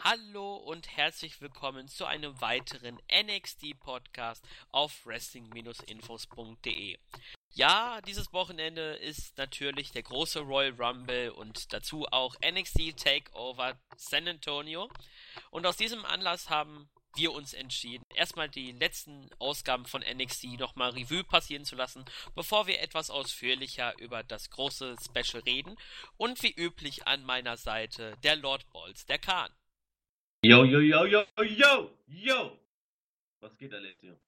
Hallo und herzlich willkommen zu einem weiteren NXT-Podcast auf wrestling-infos.de. Ja, dieses Wochenende ist natürlich der große Royal Rumble und dazu auch NXT Takeover San Antonio. Und aus diesem Anlass haben wir uns entschieden, erstmal die letzten Ausgaben von NXT nochmal Revue passieren zu lassen, bevor wir etwas ausführlicher über das große Special reden. Und wie üblich an meiner Seite der Lord Balls, der Khan. Yo, yo, yo, yo, yo, yo! Was geht, Alessio?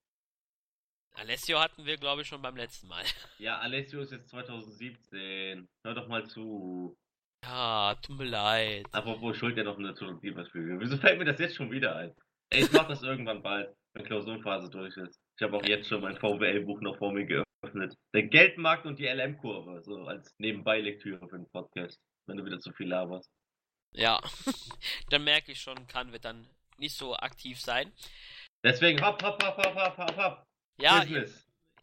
Alessio hatten wir, glaube ich, schon beim letzten Mal. Ja, Alessio ist jetzt 2017. Hör doch mal zu. Ja, tut mir leid. Apropos Schuld ja noch eine Turnierverfügung. Wieso fällt mir das jetzt schon wieder ein? Ey, ich mach das irgendwann bald, wenn Klausurenphase durch ist. Ich habe auch jetzt schon mein VWL-Buch noch vor mir geöffnet. Der Geldmarkt und die LM-Kurve, so als Nebenbeilektüre für den Podcast, wenn du wieder zu viel laberst. Ja, dann merke ich schon, kann wir dann nicht so aktiv sein. Deswegen hopp, hopp, hopp, hopp, hopp, hopp, hopp. Ja, ihr,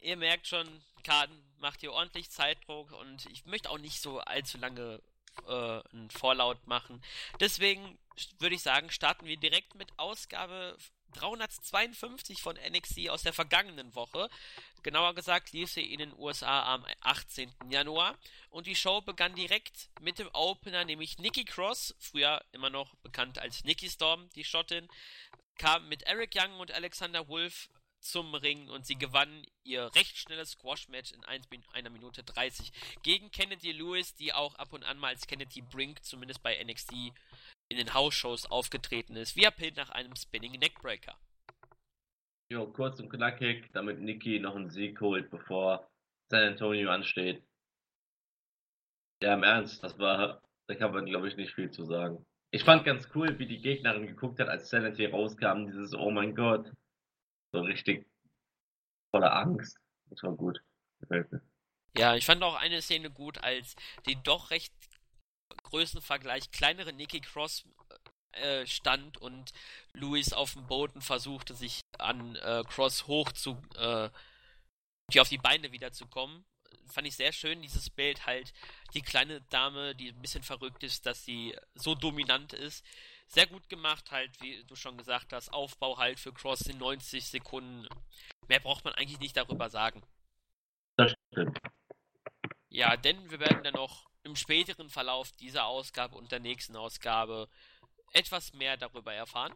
ihr, merkt schon, Karten macht hier ordentlich Zeitdruck und ich möchte auch nicht so allzu lange äh, einen Vorlaut machen. Deswegen würde ich sagen, starten wir direkt mit Ausgabe 352 von NXT aus der vergangenen Woche. Genauer gesagt lief sie in den USA am 18. Januar und die Show begann direkt mit dem Opener, nämlich Nikki Cross, früher immer noch bekannt als Nikki Storm, die Schottin, kam mit Eric Young und Alexander Wolf zum Ring und sie gewann ihr recht schnelles Squash-Match in 1 einer Minute 30 gegen Kennedy Lewis, die auch ab und an mal als Kennedy Brink, zumindest bei NXT, in den House-Shows aufgetreten ist, via Pin nach einem Spinning Neckbreaker. Jo, kurz und knackig, damit Nikki noch einen Sieg holt, bevor San Antonio ansteht. Ja, im Ernst, das war, da kann man glaube ich nicht viel zu sagen. Ich fand ganz cool, wie die Gegnerin geguckt hat, als Sanity rauskam, dieses Oh mein Gott. So richtig voller Angst. Das war gut. Gefällt mir. Ja, ich fand auch eine Szene gut, als die doch recht Größenvergleich kleinere Nikki Cross äh, stand und Louis auf dem Boden versuchte, sich an äh, Cross hoch zu, äh, die auf die Beine wieder zu kommen. Fand ich sehr schön, dieses Bild halt, die kleine Dame, die ein bisschen verrückt ist, dass sie so dominant ist. Sehr gut gemacht, halt, wie du schon gesagt hast, Aufbau halt für Cross in 90 Sekunden. Mehr braucht man eigentlich nicht darüber sagen. Das stimmt. Ja, denn wir werden dann noch im späteren Verlauf dieser Ausgabe und der nächsten Ausgabe etwas mehr darüber erfahren.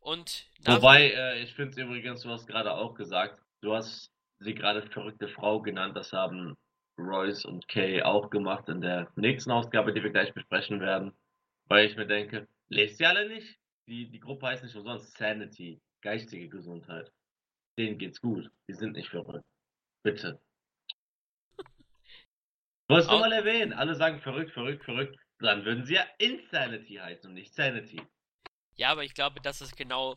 Und Wobei, äh, ich finde es übrigens, du hast gerade auch gesagt, du hast sie gerade verrückte Frau genannt, das haben Royce und Kay auch gemacht in der nächsten Ausgabe, die wir gleich besprechen werden, weil ich mir denke, lest ihr alle nicht? Die, die Gruppe heißt nicht umsonst Sanity, geistige Gesundheit. Denen geht's gut, die sind nicht verrückt. Bitte. Wolltest du mal erwähnen? Alle sagen verrückt, verrückt, verrückt. Dann würden sie ja Insanity heißen und nicht Sanity. Ja, aber ich glaube, das ist genau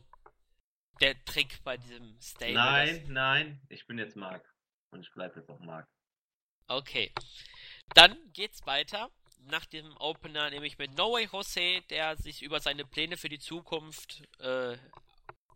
der Trick bei diesem Stable. Nein, nein, ich bin jetzt Mark. Und ich bleibe jetzt auch Mark. Okay. Dann geht's weiter. Nach dem Opener, nämlich mit No Way Jose, der sich über seine Pläne für die Zukunft äh,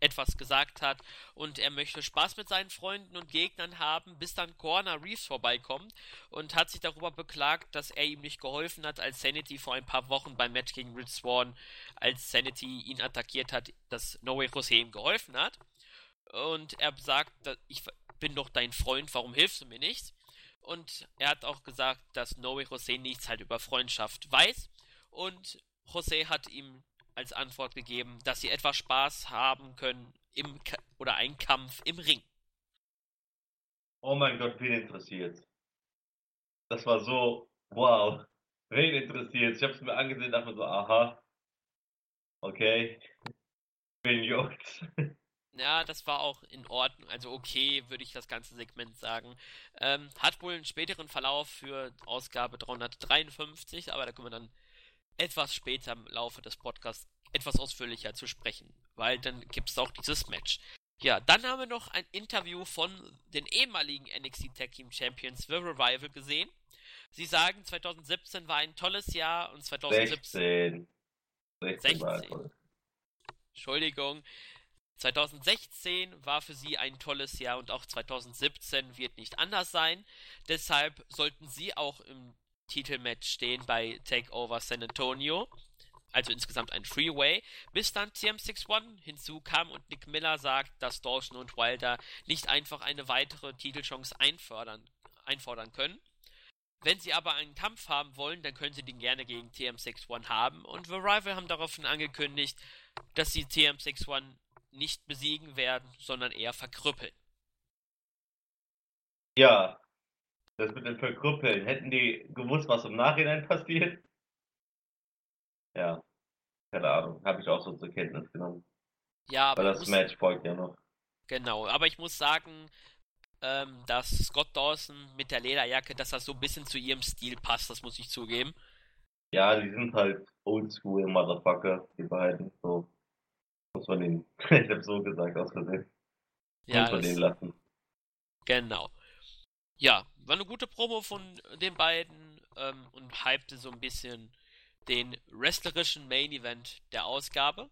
etwas gesagt hat und er möchte Spaß mit seinen Freunden und Gegnern haben, bis dann Corner Reeves vorbeikommt und hat sich darüber beklagt, dass er ihm nicht geholfen hat, als Sanity vor ein paar Wochen beim Match gegen Rich Swan, als Sanity ihn attackiert hat, dass No Way Jose ihm geholfen hat. Und er sagt, ich bin doch dein Freund, warum hilfst du mir nicht? Und er hat auch gesagt, dass No Way Jose nichts halt über Freundschaft weiß. Und Jose hat ihm als Antwort gegeben, dass sie etwas Spaß haben können im Ka oder einen Kampf im Ring. Oh mein Gott, wen interessiert? Das war so, wow, wen interessiert? Ich habe es mir angesehen, dachte so, aha, okay, wen juckt? Ja, das war auch in Ordnung, also okay, würde ich das ganze Segment sagen. Ähm, hat wohl einen späteren Verlauf für Ausgabe 353, aber da können wir dann etwas später im Laufe des Podcasts etwas ausführlicher zu sprechen, weil dann gibt es auch dieses Match. Ja, dann haben wir noch ein Interview von den ehemaligen NXT Tag Team Champions The Revival gesehen. Sie sagen, 2017 war ein tolles Jahr und 2017. 16. 16. Entschuldigung. 2016 war für sie ein tolles Jahr und auch 2017 wird nicht anders sein. Deshalb sollten sie auch im Titelmatch stehen bei Takeover San Antonio. also insgesamt ein Freeway, bis dann TM61 hinzukam und Nick Miller sagt, dass Dawson und Wilder nicht einfach eine weitere Titelchance einfordern, einfordern können. Wenn sie aber einen Kampf haben wollen, dann können sie den gerne gegen TM61 haben und The Rival haben daraufhin angekündigt, dass sie TM61 nicht besiegen werden, sondern eher verkrüppeln. Ja, das mit dem Verkrüppeln. Hätten die gewusst, was im Nachhinein passiert? Ja, keine Ahnung. Habe ich auch so zur Kenntnis genommen. Ja, aber Weil das muss, Match folgt ja noch. genau. Aber ich muss sagen, ähm, dass Scott Dawson mit der Lederjacke, dass das so ein bisschen zu ihrem Stil passt, das muss ich zugeben. Ja, die sind halt oldschool Motherfucker, die beiden. So muss man den, ich hab so gesagt, aus Versehen. Ja, muss man das, den lassen. genau. Ja, war eine gute Promo von den beiden ähm, und hypte so ein bisschen den wrestlerischen Main Event der Ausgabe.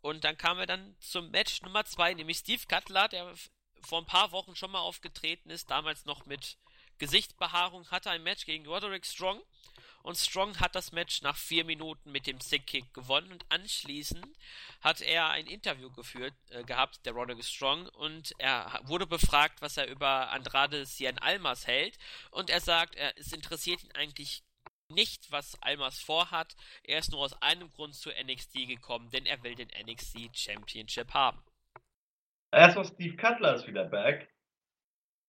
Und dann kamen wir dann zum Match Nummer 2, nämlich Steve Cutler, der vor ein paar Wochen schon mal aufgetreten ist, damals noch mit Gesichtsbehaarung, hatte ein Match gegen Roderick Strong. Und Strong hat das Match nach vier Minuten mit dem Sick-Kick gewonnen und anschließend hat er ein Interview geführt äh, gehabt, der Roderick Strong, und er wurde befragt, was er über Andrade Cien Almas hält. Und er sagt, er, es interessiert ihn eigentlich nicht, was Almas vorhat. Er ist nur aus einem Grund zu NXT gekommen, denn er will den NXT Championship haben. Erstmal Steve Cutler ist wieder back.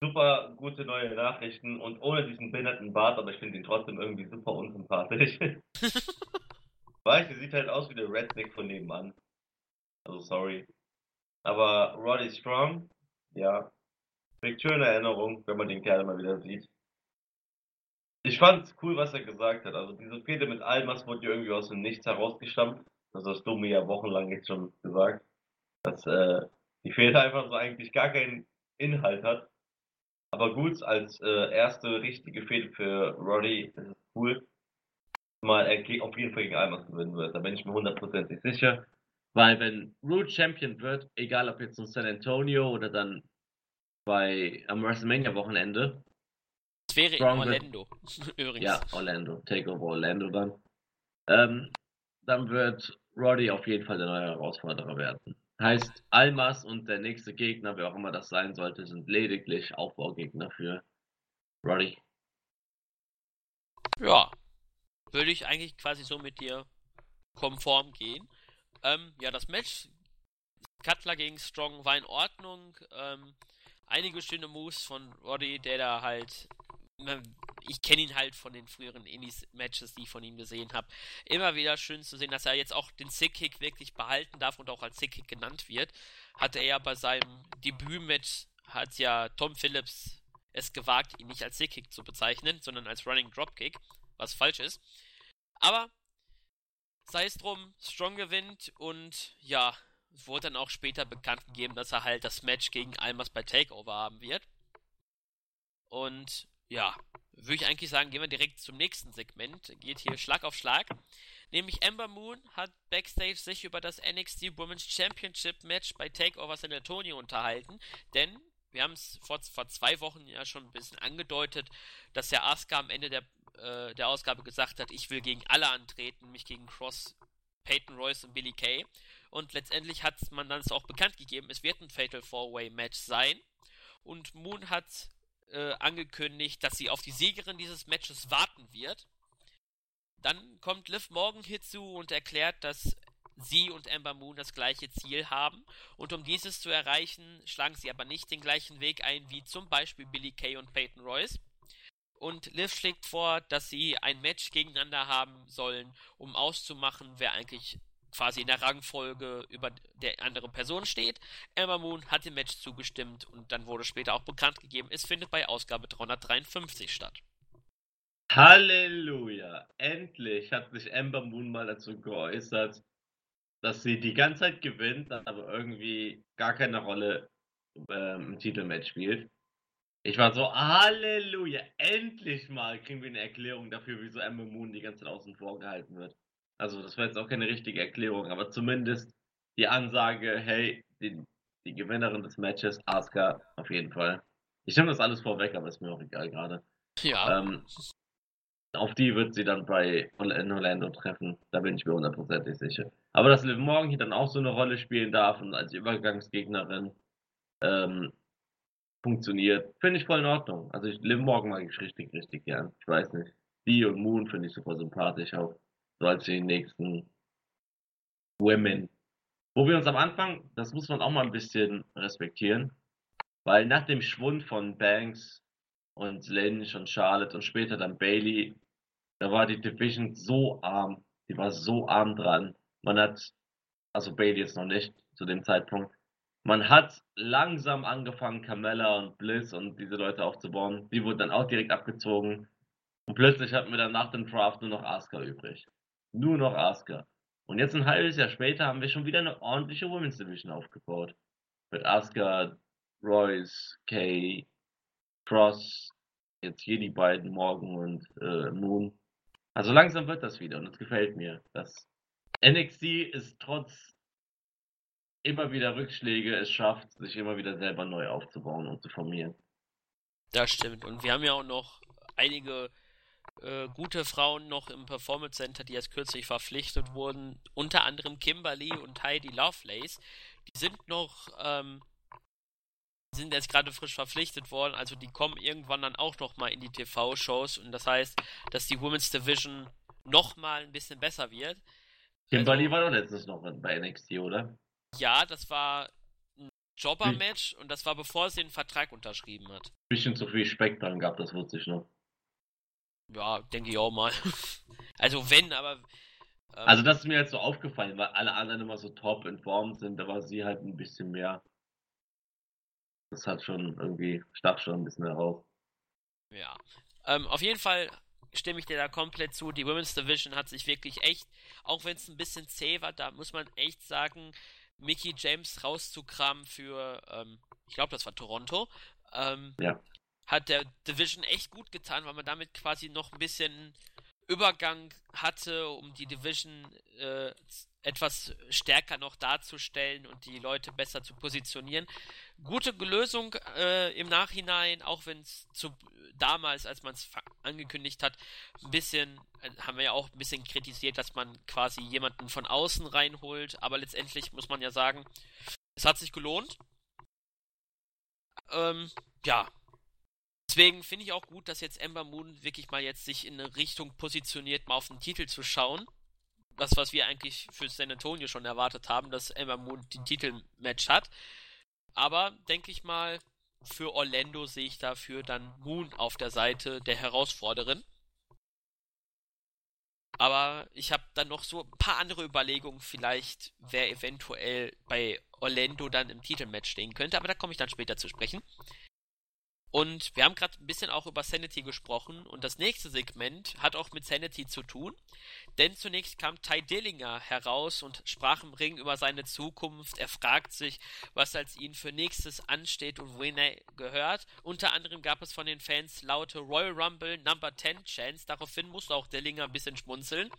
Super gute neue Nachrichten und ohne diesen behinderten Bart, aber ich finde ihn trotzdem irgendwie super unsympathisch. Weißt du, sieht halt aus wie der Redneck von nebenan. Also sorry. Aber Roddy Strong, ja, kriegt schöne Erinnerung, wenn man den Kerl mal wieder sieht. Ich fand's cool, was er gesagt hat. Also diese Fehde mit Almas wurde ja irgendwie aus dem Nichts herausgestampft. Das hast du mir ja wochenlang jetzt schon gesagt. Dass äh, die Fehde einfach so eigentlich gar keinen Inhalt hat. Aber gut, als äh, erste richtige Fehde für Roddy ist es cool. Mal er auf jeden Fall gegen Almas gewinnen wird. Da bin ich mir hundertprozentig sicher. Weil wenn Root Champion wird, egal ob jetzt in San Antonio oder dann bei am WrestleMania Wochenende, Es wäre Strong in wird- Orlando. Übrigens. ja, Orlando, Takeover Orlando dann. Ähm, dann wird Roddy auf jeden Fall der neue Herausforderer werden. Heißt, Almas und der nächste Gegner, wer auch immer das sein sollte, sind lediglich Aufbaugegner für Roddy. Ja, würde ich eigentlich quasi so mit dir konform gehen. Ähm, ja, das Match Cutler gegen Strong war in Ordnung. Ähm, einige schöne Moves von Roddy, der da halt. Ich kenne ihn halt von den früheren Indies-Matches, die ich von ihm gesehen habe. Immer wieder schön zu sehen, dass er jetzt auch den Sick-Kick wirklich behalten darf und auch als Sick-Kick genannt wird. Hatte er bei seinem Debüt-Match, hat ja Tom Phillips es gewagt, ihn nicht als Sick-Kick zu bezeichnen, sondern als Running Dropkick, was falsch ist. Aber sei es drum, Strong gewinnt und ja, es wurde dann auch später bekannt gegeben, dass er halt das Match gegen Almas bei Takeover haben wird. Und ja, würde ich eigentlich sagen, gehen wir direkt zum nächsten Segment. Geht hier Schlag auf Schlag. Nämlich Ember Moon hat backstage sich über das NXT Women's Championship Match bei Takeover San Antonio unterhalten. Denn wir haben es vor, vor zwei Wochen ja schon ein bisschen angedeutet, dass der Asuka am Ende der, äh, der Ausgabe gesagt hat, ich will gegen alle antreten, mich gegen Cross, Peyton Royce und Billy Kay. Und letztendlich hat man dann es auch bekannt gegeben, es wird ein Fatal Four-Way Match sein. Und Moon hat äh, angekündigt, dass sie auf die Siegerin dieses Matches warten wird. Dann kommt Liv Morgan hierzu und erklärt, dass sie und Ember Moon das gleiche Ziel haben. Und um dieses zu erreichen, schlagen sie aber nicht den gleichen Weg ein wie zum Beispiel Billy Kay und Peyton Royce. Und Liv schlägt vor, dass sie ein Match gegeneinander haben sollen, um auszumachen, wer eigentlich quasi in der Rangfolge über der andere Person steht. Ember Moon hat dem Match zugestimmt und dann wurde später auch bekannt gegeben, es findet bei Ausgabe 353 statt. Halleluja! Endlich hat sich Ember Moon mal dazu geäußert, dass sie die ganze Zeit gewinnt, aber irgendwie gar keine Rolle ähm, im Titelmatch spielt. Ich war so, Halleluja! Endlich mal kriegen wir eine Erklärung dafür, wieso Ember Moon die ganze Zeit außen vor gehalten wird. Also, das war jetzt auch keine richtige Erklärung, aber zumindest die Ansage, hey, die, die Gewinnerin des Matches, Asuka, auf jeden Fall. Ich nehme das alles vorweg, aber ist mir auch egal gerade. Ja, Ähm, auf die wird sie dann bei in Orlando treffen. Da bin ich mir hundertprozentig sicher. Aber dass Liv Morgan hier dann auch so eine Rolle spielen darf und als Übergangsgegnerin ähm, funktioniert, finde ich voll in Ordnung. Also ich, Liv Morgan mag ich richtig, richtig gern. Ich weiß nicht. Die und Moon finde ich super sympathisch auch. So als die nächsten Women. Wo wir uns am Anfang, das muss man auch mal ein bisschen respektieren, weil nach dem Schwund von Banks und Lynch und Charlotte und später dann Bailey da war die Division so arm. Die war so arm dran. Man hat, also Bailey jetzt noch nicht zu dem Zeitpunkt. Man hat langsam angefangen, Carmella und Bliss und diese Leute aufzubauen. Die wurden dann auch direkt abgezogen. Und plötzlich hatten wir dann nach dem Draft nur noch Asuka übrig. Nur noch Asuka. Und jetzt ein halbes Jahr später haben wir schon wieder eine ordentliche Women's Division aufgebaut. Mit Asuka, Royce, Kay, Cross, jetzt hier die beiden Morgan und äh, Moon. Also langsam wird das wieder und es gefällt mir. Das NXT ist trotz immer wieder Rückschläge es schafft, sich immer wieder selber neu aufzubauen und zu formieren. Das stimmt. Und wir haben ja auch noch einige äh, gute Frauen noch im Performance Center, die jetzt kürzlich verpflichtet wurden. Unter anderem Kimberly und Heidi Lovelace. Die sind noch ähm, sind jetzt gerade frisch verpflichtet worden, also die kommen irgendwann dann auch nochmal in die TV-Shows und das heißt, dass die Women's Division nochmal ein bisschen besser wird. Kimberly also, war doch letztens noch bei NXT, oder? Ja, das war ein Jobber-Match und das war bevor sie den Vertrag unterschrieben hat. Bisschen zu viel Speck dran gab, das wusste ich noch. Ja, denke ich auch mal. also wenn, aber. Ähm, also das ist mir jetzt so aufgefallen, weil alle anderen immer so top in Form sind, da war sie halt ein bisschen mehr das hat schon irgendwie, stach schon ein bisschen heraus. Ja. Ähm, auf jeden Fall stimme ich dir da komplett zu. Die Women's Division hat sich wirklich echt, auch wenn es ein bisschen zäh war, da muss man echt sagen, Mickey James rauszukramen für, ähm, ich glaube, das war Toronto, ähm, ja. Hat der Division echt gut getan, weil man damit quasi noch ein bisschen Übergang hatte, um die Division äh, etwas stärker noch darzustellen und die Leute besser zu positionieren. Gute Lösung äh, im Nachhinein, auch wenn es damals, als man es angekündigt hat, ein bisschen, äh, haben wir ja auch ein bisschen kritisiert, dass man quasi jemanden von außen reinholt, aber letztendlich muss man ja sagen, es hat sich gelohnt. Ähm, ja. Deswegen finde ich auch gut, dass jetzt Ember Moon wirklich mal jetzt sich in eine Richtung positioniert, mal auf den Titel zu schauen das, was wir eigentlich für San Antonio schon erwartet haben, dass Emma Moon den Titelmatch hat. Aber denke ich mal, für Orlando sehe ich dafür dann Moon auf der Seite der Herausforderin. Aber ich habe dann noch so ein paar andere Überlegungen, vielleicht wer eventuell bei Orlando dann im Titelmatch stehen könnte, aber da komme ich dann später zu sprechen. Und wir haben gerade ein bisschen auch über Sanity gesprochen und das nächste Segment hat auch mit Sanity zu tun. Denn zunächst kam Ty Dillinger heraus und sprach im Ring über seine Zukunft. Er fragt sich, was als ihn für nächstes ansteht und wohin er gehört. Unter anderem gab es von den Fans laute Royal Rumble Number 10 Chance. Daraufhin musste auch Dillinger ein bisschen schmunzeln.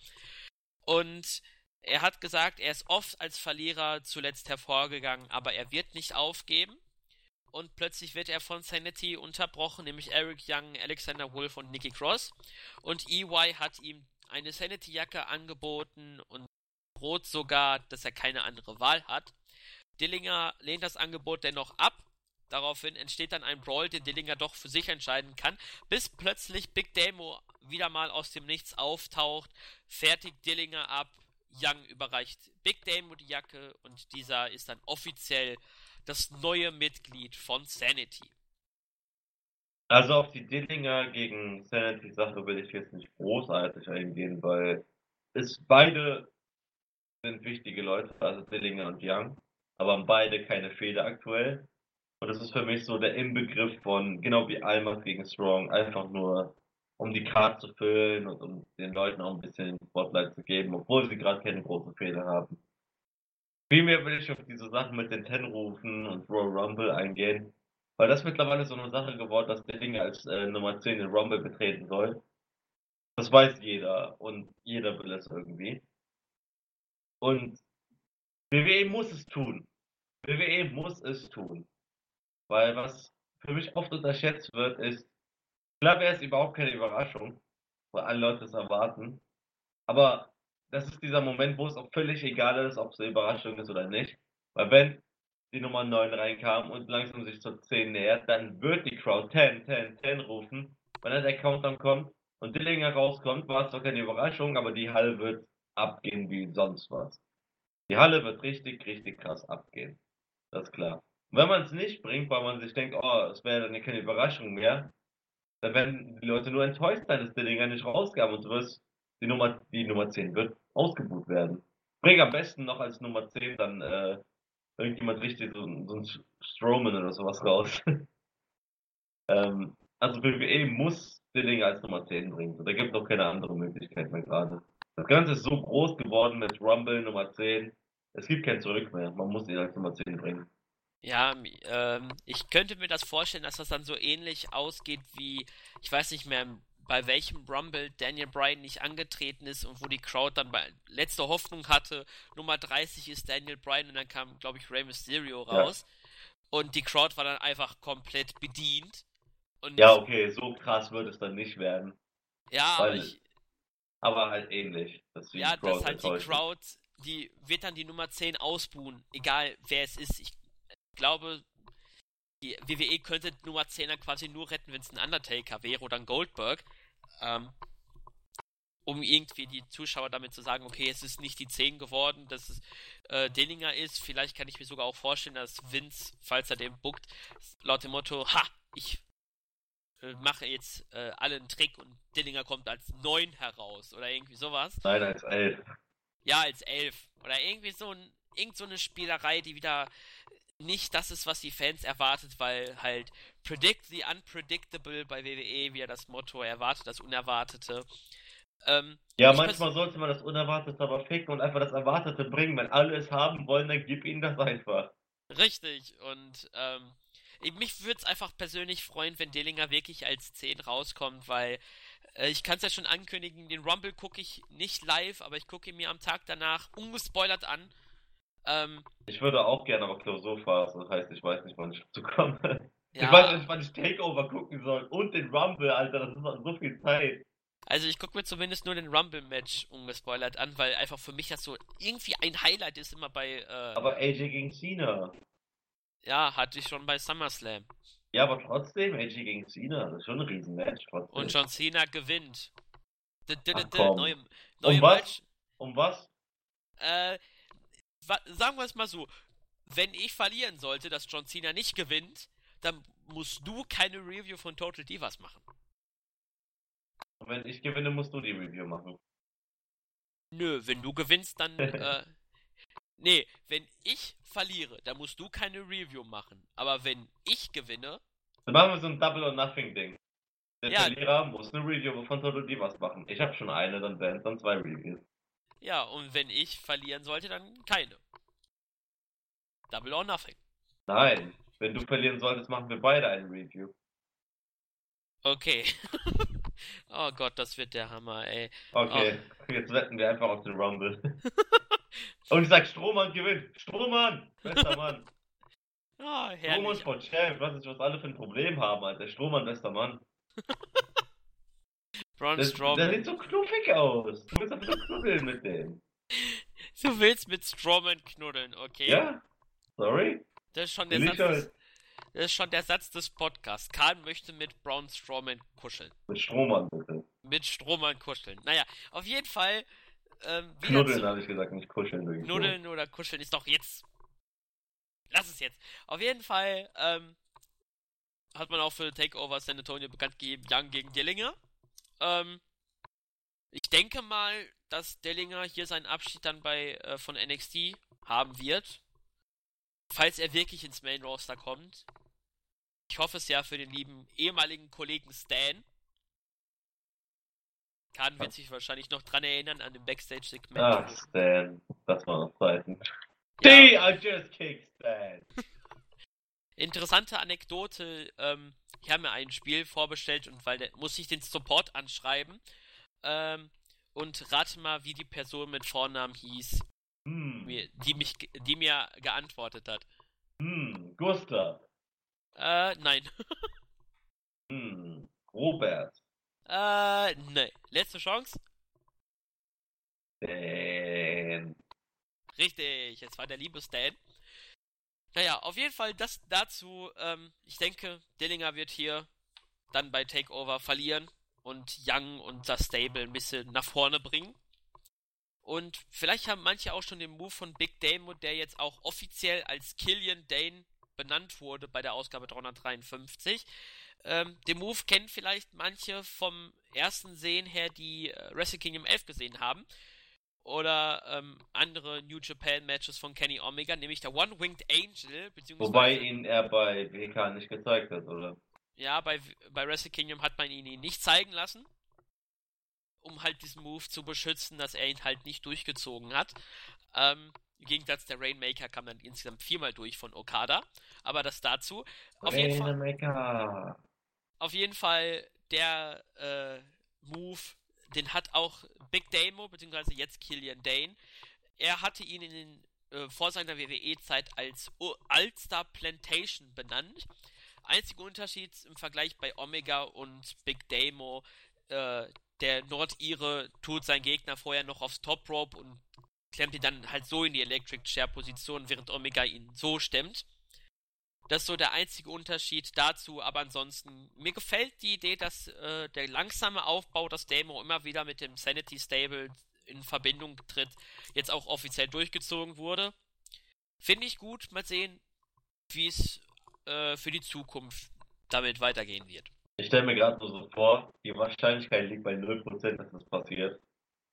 Und er hat gesagt, er ist oft als Verlierer zuletzt hervorgegangen, aber er wird nicht aufgeben und plötzlich wird er von Sanity unterbrochen, nämlich Eric Young, Alexander Wolf und Nikki Cross. Und EY hat ihm eine Sanity-Jacke angeboten und droht sogar, dass er keine andere Wahl hat. Dillinger lehnt das Angebot dennoch ab. Daraufhin entsteht dann ein Brawl, den Dillinger doch für sich entscheiden kann, bis plötzlich Big Demo wieder mal aus dem Nichts auftaucht, fertigt Dillinger ab, Young überreicht Big Damo die Jacke und dieser ist dann offiziell das neue Mitglied von Sanity. Also auf die Dillinger gegen Sanity-Sache will ich jetzt nicht großartig eingehen, weil es beide sind wichtige Leute, also Dillinger und Young, aber haben beide keine Fehler aktuell. Und das ist für mich so der Inbegriff von, genau wie Almas gegen Strong, einfach nur um die Karte zu füllen und um den Leuten auch ein bisschen Spotlight zu geben, obwohl sie gerade keine großen Fehler haben. Vielmehr will ich auf diese Sachen mit den Ten-Rufen und Royal Rumble eingehen, weil das mittlerweile so eine Sache geworden, dass der Ding als äh, Nummer 10 in Rumble betreten soll. Das weiß jeder und jeder will es irgendwie. Und WWE muss es tun. WWE muss es tun. Weil was für mich oft unterschätzt wird, ist, klar wäre es überhaupt keine Überraschung, weil alle Leute es erwarten. Aber das ist dieser Moment, wo es auch völlig egal ist, ob es eine Überraschung ist oder nicht. Weil wenn die Nummer 9 reinkam und langsam sich zur 10 nähert, dann wird die Crowd 10, 10, 10 rufen. Wenn dann der Countdown kommt und Dillinger rauskommt, war es doch keine Überraschung, aber die Halle wird abgehen wie sonst was. Die Halle wird richtig, richtig krass abgehen. Das ist klar. Und wenn man es nicht bringt, weil man sich denkt, oh, es wäre dann keine Überraschung mehr, dann werden die Leute nur enttäuscht sein, dass Dillinger nicht rauskam und du wirst, die Nummer, die Nummer 10 wird ausgebucht werden. Bring am besten noch als Nummer 10 dann äh, irgendjemand richtig so, so ein Strowman oder sowas raus. ähm, also WWE muss Dillinger als Nummer 10 bringen. Da gibt es auch keine andere Möglichkeit mehr gerade. Das Ganze ist so groß geworden mit Rumble Nummer 10. Es gibt kein Zurück mehr. Man muss ihn als Nummer 10 bringen. Ja, ähm, ich könnte mir das vorstellen, dass das dann so ähnlich ausgeht wie, ich weiß nicht mehr, bei welchem Rumble Daniel Bryan nicht angetreten ist und wo die Crowd dann bei letzte Hoffnung hatte, Nummer 30 ist Daniel Bryan und dann kam, glaube ich, Rey Mysterio raus. Ja. Und die Crowd war dann einfach komplett bedient. Und ja, okay, so krass wird es dann nicht werden. Ja, aber, ich, aber halt ähnlich. Dass ja, dass halt die Crowd, die wird dann die Nummer 10 ausbuhen, egal wer es ist. Ich glaube, die WWE könnte Nummer 10 dann quasi nur retten, wenn es ein Undertaker wäre oder ein Goldberg. Ähm, um irgendwie die Zuschauer damit zu sagen, okay, es ist nicht die 10 geworden, dass es äh, Dillinger ist. Vielleicht kann ich mir sogar auch vorstellen, dass Vince, falls er den buckt, laut dem Motto, ha, ich äh, mache jetzt äh, alle einen Trick und Dillinger kommt als 9 heraus oder irgendwie sowas. Nein, als 11. Ja, als 11. Oder irgendwie so, ein, irgend so eine Spielerei, die wieder nicht das ist, was die Fans erwartet, weil halt Predict the Unpredictable bei WWE wieder das Motto erwartet das Unerwartete. Ähm, ja, manchmal sollte man das Unerwartete aber ficken und einfach das Erwartete bringen. Wenn alle es haben wollen, dann gib ihnen das einfach. Richtig, und ähm, mich würde es einfach persönlich freuen, wenn Dillinger wirklich als 10 rauskommt, weil äh, ich kann es ja schon ankündigen, den Rumble gucke ich nicht live, aber ich gucke ihn mir am Tag danach ungespoilert an ähm, ich würde auch gerne aber Klausurphase, das heißt, ich weiß nicht, wann ich dazu komme. Ja. Ich weiß nicht, wann ich Takeover gucken soll und den Rumble, Alter, das ist noch so viel Zeit. Also ich gucke mir zumindest nur den Rumble-Match ungespoilert an, weil einfach für mich das so irgendwie ein Highlight ist immer bei... Äh, aber AJ gegen Cena. Ja, hatte ich schon bei SummerSlam. Ja, aber trotzdem, AJ gegen Cena, das ist schon ein Riesenmatch. Trotzdem. Und John Cena gewinnt. D -d -d Ach, neue, neue um was? Match. Um was? Äh, sagen wir es mal so, wenn ich verlieren sollte, dass John Cena nicht gewinnt, dann musst du keine Review von Total Divas machen. Und wenn ich gewinne, musst du die Review machen. Nö, wenn du gewinnst, dann. äh, nee, wenn ich verliere, dann musst du keine Review machen. Aber wenn ich gewinne. Dann machen wir so ein Double or Nothing Ding. Der ja, Verlierer muss eine Review von Total Divas machen. Ich habe schon eine, dann wären es dann zwei Reviews. Ja, und wenn ich verlieren sollte, dann keine. Double or nothing. Nein, wenn du verlieren solltest, machen wir beide ein Review. Okay. oh Gott, das wird der Hammer, ey. Okay, oh. jetzt wetten wir einfach auf den Rumble. und ich sag, Strohmann gewinnt. Strohmann! Bester Mann. oh, Strohmann von Champ. Was ist, was alle für ein Problem haben, Alter. Strohmann, bester Mann. Braun das, Strowman. Der sieht so knuffig aus. Du willst einfach knuddeln mit dem. Du willst mit Strowman knuddeln, okay? Ja? Sorry? Das ist schon der, Satz des, das ist schon der Satz des Podcasts. Karl möchte mit Braun Strowman kuscheln. Mit Strohmann, bitte. Mit Strohmann kuscheln. Naja, auf jeden Fall. Ähm, knuddeln habe ich gesagt, nicht kuscheln. Knuddeln oder kuscheln ist doch jetzt. Lass es jetzt. Auf jeden Fall ähm, hat man auch für Takeover San Antonio bekannt gegeben, Young gegen Dillinger. Ähm, ich denke mal, dass Dellinger hier seinen Abschied dann bei äh, von NXT haben wird. Falls er wirklich ins Main Roster kommt. Ich hoffe es ja für den lieben ehemaligen Kollegen Stan. Kahn wird sich wahrscheinlich noch dran erinnern an dem Backstage-Segment. Ach, Stan. Das war noch Zeiten. Ja. I just kicked Stan. Interessante Anekdote, ähm, ich habe mir ein Spiel vorbestellt und weil der muss ich den Support anschreiben. Ähm, und rate mal, wie die Person mit Vornamen hieß, hm. die, mich, die mir geantwortet hat. Hm, Gustav. Äh, nein. hm, Robert. Äh, ne. Letzte Chance? Dan. Richtig, es war der liebe Stan. Naja, auf jeden Fall das dazu. Ähm, ich denke, Dillinger wird hier dann bei Takeover verlieren und Young und das Stable ein bisschen nach vorne bringen. Und vielleicht haben manche auch schon den Move von Big Damo, der jetzt auch offiziell als Killian Dane benannt wurde bei der Ausgabe 353. Ähm, den Move kennen vielleicht manche vom ersten Sehen her, die äh, Wrestle Kingdom 11 gesehen haben. Oder ähm, andere New Japan Matches von Kenny Omega, nämlich der One-Winged Angel. Wobei ihn er bei WK nicht gezeigt hat, oder? Ja, bei, bei Wrestle Kingdom hat man ihn, ihn nicht zeigen lassen um halt diesen Move zu beschützen, dass er ihn halt nicht durchgezogen hat. Ähm, Im Gegensatz der Rainmaker kam dann insgesamt viermal durch von Okada. Aber das dazu. Auf jeden Fall, auf jeden Fall der äh, Move, den hat auch Big Damo, beziehungsweise jetzt Killian Dane. Er hatte ihn in den, äh, vor seiner WWE-Zeit als Alstar Plantation benannt. Einziger Unterschied im Vergleich bei Omega und Big Damo, äh, der Nordire tut seinen Gegner vorher noch aufs Top Rope und klemmt ihn dann halt so in die Electric Chair Position, während Omega ihn so stemmt. Das ist so der einzige Unterschied dazu, aber ansonsten, mir gefällt die Idee, dass äh, der langsame Aufbau, dass Demo immer wieder mit dem Sanity Stable in Verbindung tritt, jetzt auch offiziell durchgezogen wurde. Finde ich gut, mal sehen, wie es äh, für die Zukunft damit weitergehen wird. Ich stelle mir gerade so vor, die Wahrscheinlichkeit liegt bei 0%, dass das passiert.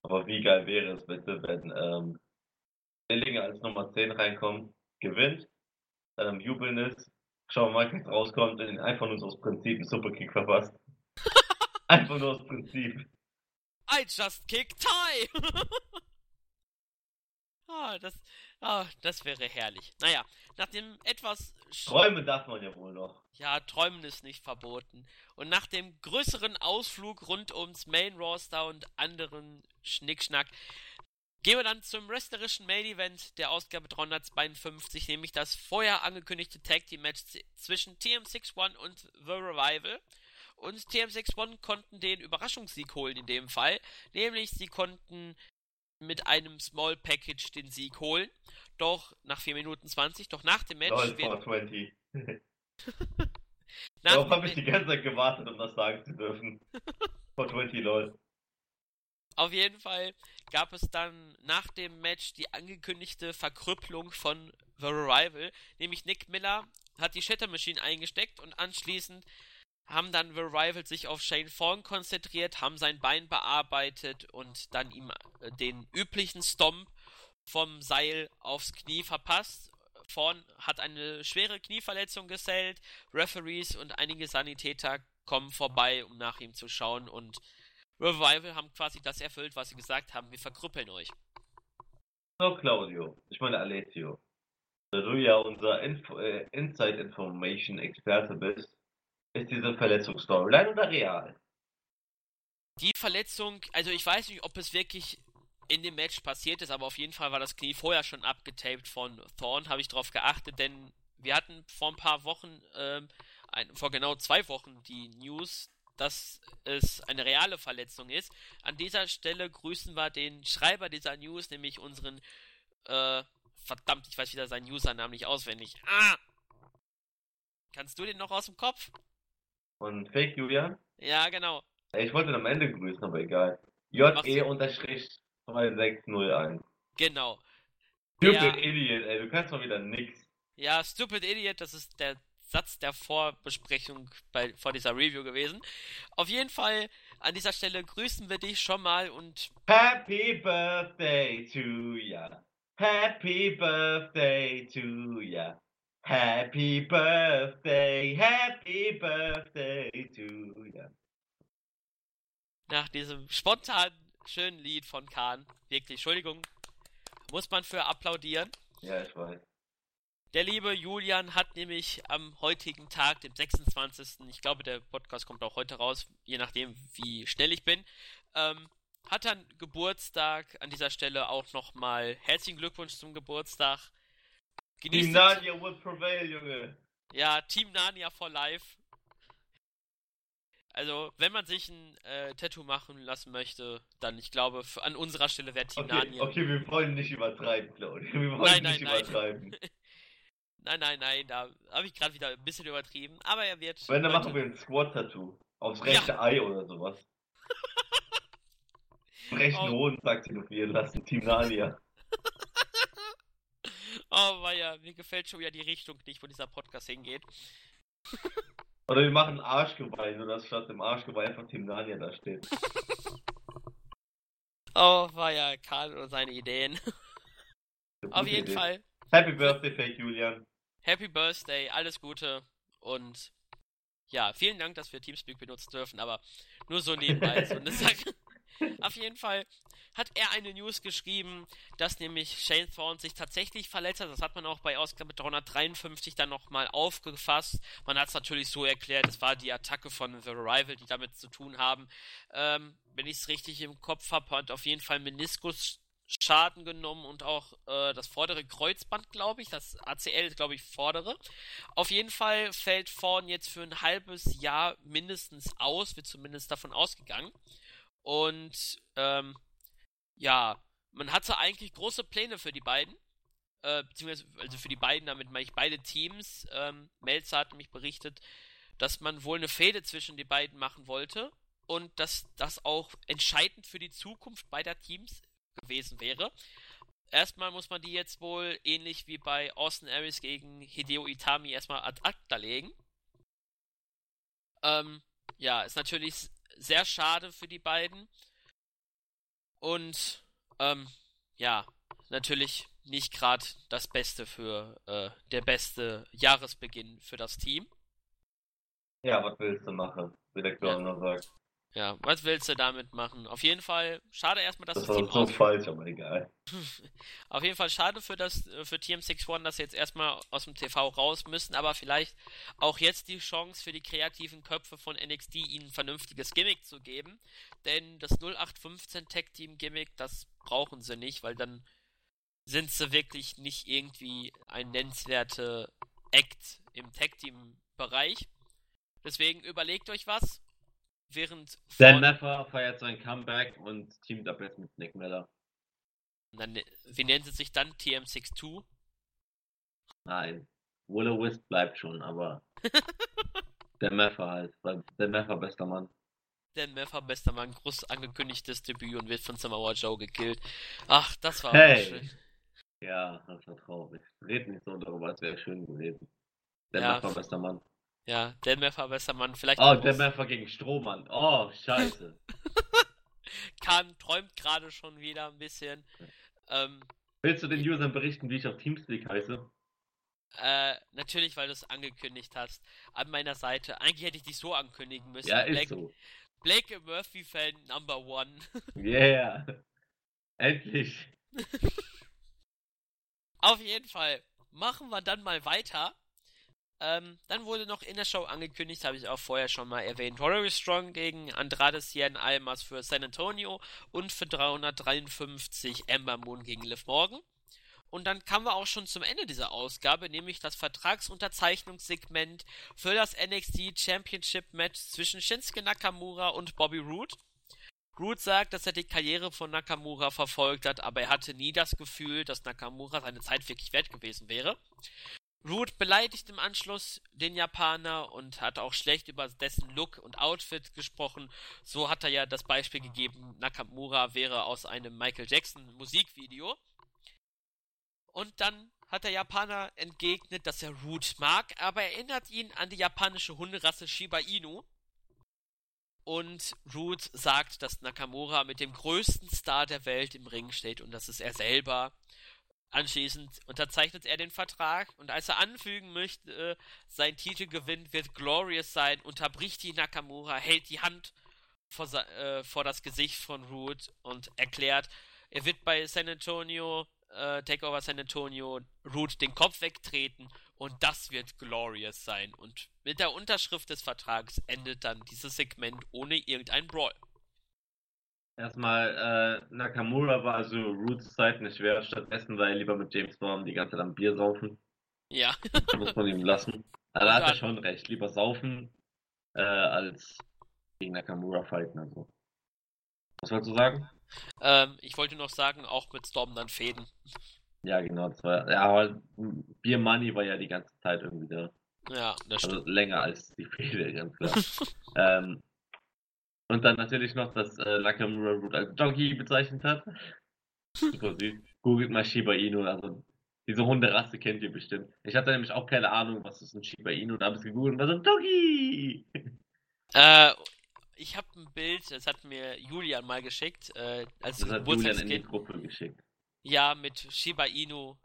Aber wie geil wäre es bitte, wenn ähm, Dillinger als Nummer 10 reinkommt, gewinnt, dann am Jubeln ist, Shawn Michaels rauskommt und einfach nur so aus Prinzip einen Superkick verpasst. einfach nur aus Prinzip. I just kick Ty! ah, das, ah, das wäre herrlich. Naja, nach dem etwas. Träumen darf man ja wohl noch. Ja, träumen ist nicht verboten. Und nach dem größeren Ausflug rund ums Main Roster und anderen Schnickschnack gehen wir dann zum wrestlerischen Main Event der Ausgabe 352, nämlich das vorher angekündigte Tag Team Match zwischen TM61 und The Revival. Und TM61 konnten den Überraschungssieg holen in dem Fall, nämlich sie konnten mit einem Small Package den Sieg holen. Doch nach 4 Minuten 20, doch nach dem Match. Lol, wird... 20. Darauf habe ich die ganze Zeit gewartet, um das sagen zu dürfen. 420, lol. Auf jeden Fall gab es dann nach dem Match die angekündigte Verkrüppelung von The Revival, nämlich Nick Miller hat die Shatter Machine eingesteckt und anschließend haben dann The Rival sich auf Shane Thorne konzentriert, haben sein Bein bearbeitet und dann ihm äh, den üblichen Stomp vom Seil aufs Knie verpasst. Thorne hat eine schwere Knieverletzung gesellt. Referees und einige Sanitäter kommen vorbei, um nach ihm zu schauen und Revival haben quasi das erfüllt, was sie gesagt haben. Wir verkrüppeln euch. So, Claudio, ich meine Alessio, da du ja unser Info äh, Inside Information Experte bist, ist diese Verletzungsstoryline oder real? Die Verletzung, also ich weiß nicht, ob es wirklich in dem Match passiert ist, aber auf jeden Fall war das Knie vorher schon abgetaped von Thorn, habe ich darauf geachtet, denn wir hatten vor ein paar Wochen, ähm, ein, vor genau zwei Wochen die News, dass es eine reale Verletzung ist. An dieser Stelle grüßen wir den Schreiber dieser News, nämlich unseren, äh, verdammt, ich weiß wieder seinen Usernamen nicht auswendig. Ah! Kannst du den noch aus dem Kopf? Von Fake Julian? Ja, genau. Ich wollte ihn am Ende grüßen, aber egal. JE-2601. Genau. Stupid der, Idiot, ey, du kannst mal wieder nix. Ja, Stupid Idiot, das ist der Satz der Vorbesprechung bei, vor dieser Review gewesen. Auf jeden Fall, an dieser Stelle grüßen wir dich schon mal und. Happy Birthday to ya. Happy Birthday to ya. Happy Birthday, Happy Birthday to you. Nach diesem spontanen, schönen Lied von Kahn, wirklich, Entschuldigung, muss man für applaudieren. Ja, ich weiß. Der liebe Julian hat nämlich am heutigen Tag, dem 26. Ich glaube, der Podcast kommt auch heute raus, je nachdem, wie schnell ich bin. Ähm, hat dann Geburtstag. An dieser Stelle auch nochmal herzlichen Glückwunsch zum Geburtstag. Genießt Team Narnia will prevail, Junge. Ja, Team Narnia for life. Also, wenn man sich ein äh, Tattoo machen lassen möchte, dann, ich glaube, an unserer Stelle wäre Team Okay, Narnia. okay, wir wollen nicht übertreiben, Claudia. Wir wollen Nein, nein, nicht nein. übertreiben. Nein, nein, nein, da habe ich gerade wieder ein bisschen übertrieben. Aber er wird. Wenn, dann machen wir ein Squad-Tattoo. Aufs rechte Ei oder sowas. Rechten Oh. Hohn sagt tätowieren lassen, Team Narnia. Oh, weia, mir gefällt schon wieder die Richtung nicht, wo dieser Podcast hingeht. Oder wir machen Arschgeweih, nur dass statt dem Arschgeweih einfach Team Narnia da steht. Oh, weia, Karl und seine Ideen. Auf jeden Idee. Fall, Happy Birthday, Fake Julian. Happy Birthday, alles Gute und ja, vielen Dank, dass wir Teamspeak benutzen dürfen, aber nur so nebenbei. so eine Sache. Auf jeden Fall hat er eine News geschrieben, dass nämlich Shane Thorne sich tatsächlich verletzt hat. Das hat man auch bei Ausgabe 353 dann nochmal aufgefasst. Man hat es natürlich so erklärt, es war die Attacke von The Arrival, die damit zu tun haben. Ähm, wenn ich es richtig im Kopf habe, hat auf jeden Fall Meniskus Schaden genommen und auch äh, das vordere Kreuzband, glaube ich. Das ACL ist, glaube ich, vordere. Auf jeden Fall fällt Vorn jetzt für ein halbes Jahr mindestens aus, wird zumindest davon ausgegangen. Und ähm, ja, man hatte eigentlich große Pläne für die beiden. Äh, beziehungsweise, also für die beiden, damit meine ich beide Teams. Ähm, Melzer hat nämlich berichtet, dass man wohl eine Fehde zwischen die beiden machen wollte und dass das auch entscheidend für die Zukunft beider Teams gewesen wäre. Erstmal muss man die jetzt wohl ähnlich wie bei Austin Aries gegen Hideo Itami erstmal ad acta legen. Ähm, ja, ist natürlich sehr schade für die beiden. Und ähm, ja, natürlich nicht gerade das Beste für äh, der beste Jahresbeginn für das Team. Ja, was willst du machen? Wie der Clown sagt. Ja, was willst du damit machen? Auf jeden Fall schade erstmal, dass Das das, Team so aus falsch, aber egal. Auf jeden Fall schade für das für TM61, dass sie jetzt erstmal aus dem TV raus müssen, aber vielleicht auch jetzt die Chance für die kreativen Köpfe von NXT ihnen ein vernünftiges Gimmick zu geben, denn das 0815 Tag Team Gimmick, das brauchen sie nicht, weil dann sind sie wirklich nicht irgendwie ein nennenswerter Act im Tag Team Bereich. Deswegen überlegt euch was, während Dan Meffer feiert sein Comeback und teamt ab jetzt mit Nick Miller. dann, wie nennen sie sich dann TM62? Nein. Willow Wisp bleibt schon, aber der Meffer halt. Der Meffer bester Mann. Dan Meffer, bester Mann, groß angekündigtes Debüt und wird von Samoa Joe gekillt. Ach, das war Hey. schön. Ja, das war traurig. Red nicht so darüber, als wäre schön gewesen. Der Ja, Meffer bester Mann. Ja, Dan Meffer, bester Mann. Vielleicht Oh, der Meffer gegen Strohmann. Oh, scheiße. Kahn träumt gerade schon wieder ein bisschen. Ähm, Willst du den Usern berichten, wie ich auf Teamspeak heiße? äh, natürlich, weil du es angekündigt hast. An meiner Seite. Eigentlich hätte ich dich so ankündigen müssen. Ja, ist Black, so. Blake Murphy Fan Number One. Yeah. Endlich. Auf jeden Fall. Machen wir dann mal weiter. Ähm, dann wurde noch in der Show angekündigt, habe ich auch vorher schon mal erwähnt, Warrior Strong gegen Andrade Cien Almas für San Antonio und für 353 Ember Moon gegen Liv Morgan. Und dann kamen wir auch schon zum Ende dieser Ausgabe, nämlich das Vertragsunterzeichnungssegment für das NXT Championship Match zwischen Shinsuke Nakamura und Bobby Roode. Roode sagt, dass er die Karriere von Nakamura verfolgt hat, aber er hatte nie das Gefühl, dass Nakamura seine Zeit wirklich wert gewesen wäre. Roode beleidigt im Anschluss den Japaner und hat auch schlecht über dessen Look und Outfit gesprochen. So hat er ja das Beispiel gegeben, Nakamura wäre aus einem Michael Jackson Musikvideo. Und dann hat der Japaner entgegnet, dass er Roode mag, aber erinnert ihn an die japanische Hunderasse Shiba Inu. Und Roode sagt, dass Nakamura mit dem größten Star der Welt im Ring steht und das ist er selber. Anschließend unterzeichnet er den Vertrag und als er anfügen möchte, äh, sein Titelgewinn wird glorious sein, unterbricht die Nakamura, hält die Hand vor, äh, vor das Gesicht von Roode und erklärt, er wird bei San Antonio, äh, Takeover San Antonio, Roode den Kopf wegtreten und das wird glorious sein. Und mit der Unterschrift des Vertrags endet dann dieses Segment ohne irgendein Brawl. Erstmal, äh, Nakamura war also Roots Zeit nicht wert. Stattdessen war er lieber mit James Bond die ganze Zeit am Bier saufen. Ja, Muss man ihm lassen. Aber da hat er schon recht. Lieber saufen, äh, als gegen Nakamura fighten. Also. Was wolltest du sagen? Ähm, ich wollte noch sagen, auch mit Storm dann Fäden. Ja, genau. Das war, ja, aber Beer Money war ja die ganze Zeit irgendwie da. Ja, das Also stimmt. länger als die Fehde, ganz klar. ähm, und dann natürlich noch, dass äh, Nakamura Root als Doggy bezeichnet hat. Super süß. Googelt mal Shiba Inu, also diese Hunderasse kennt ihr bestimmt. Ich hatte nämlich auch keine Ahnung, was ist ein Shiba Inu, da habe ich gegoogelt und war so Doggy! Äh, ich habe ein Bild, das hat mir Julian mal geschickt, äh, als Das hat Julian in die. Gruppe geschickt. Ja, mit Shiba Inu,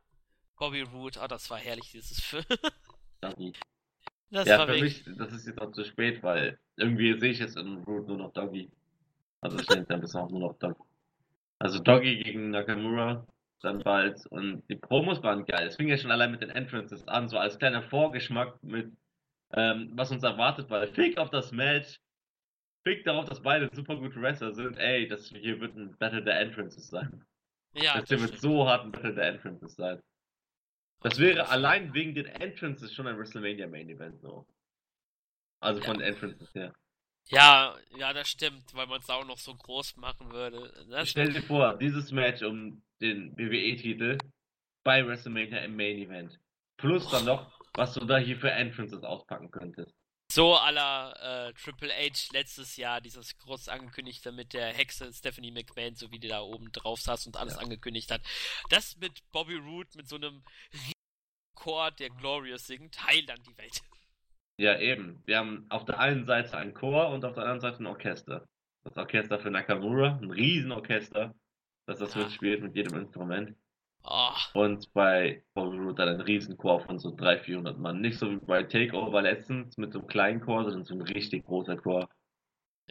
Bobby Root. Oh, das war herrlich, dieses Film. Das Ja, für wirklich. mich, das ist jetzt auch zu spät, weil irgendwie sehe ich jetzt in Root nur noch Doggy. Also ich es ein bisschen auch nur noch Doggy. Also Doggy gegen Nakamura, dann bald. Und die Promos waren geil. Es fing ja schon allein mit den Entrances an, so als kleiner Vorgeschmack mit, ähm, was uns erwartet, weil Fick auf das Match, Fick darauf, dass beide super gute Wrestler sind. Ey, das hier wird ein Battle der Entrances sein. Ja, das das hier wird so hart ein Battle der Entrances sein. Das wäre allein wegen den Entrances schon ein WrestleMania Main Event so. Also von den Entrances her. Ja, ja, das stimmt, weil man es auch noch so groß machen würde. Das Stell dir vor, dieses Match um den WWE-Titel bei WrestleMania im Main Event. Plus dann noch, was du da hier für Entrances auspacken könntest. so aller äh, Triple H letztes Jahr, dieses groß angekündigte mit der Hexe Stephanie McMahon, so wie die da oben drauf saß und alles Ja. angekündigt hat. Das mit Bobby Roode, mit so einem Chor, der Glorious singt, heilt dann die Welt. Ja, eben. Wir haben auf der einen Seite ein Chor und auf der anderen Seite ein Orchester. Das Orchester für Nakamura, ein Riesenorchester, das das Ja. mitspielt mit jedem Instrument. Oh, Und bei Bobby dann ein Riesenchor von so 300, 400 Mann. Nicht so wie bei Takeover letztens mit so einem kleinen Chor, sondern so ein richtig großer Chor.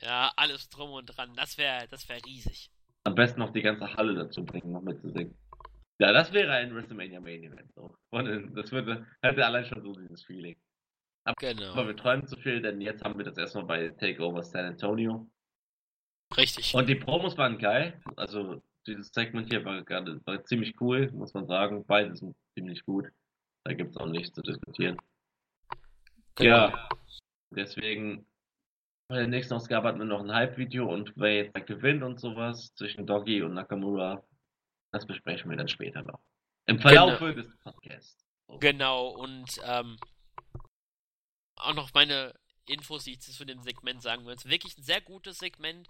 ja, alles drum und dran. Das wäre das wär riesig. Am besten noch die ganze Halle dazu bringen, noch mitzusingen. Ja, das wäre ein WrestleMania Main Event. So. Den, das würde, hätte allein schon so dieses Feeling. Aber Genau. wir träumen zu viel, denn jetzt haben wir das erstmal bei Takeover San Antonio. Richtig. Und die Promos waren geil. Also dieses Segment hier war gerade war ziemlich cool, muss man sagen. Beide sind ziemlich gut. Da gibt es auch nichts zu diskutieren. Genau. Ja, deswegen bei der nächsten Ausgabe hatten wir noch ein Hype-Video und wer jetzt gewinnt und sowas zwischen Doggy und Nakamura, das besprechen wir dann später noch. Im Verlauf des Podcasts. Genau, und ähm, auch noch meine Infos, die ich zu dem Segment sagen will. Es ist wirklich ein sehr gutes Segment.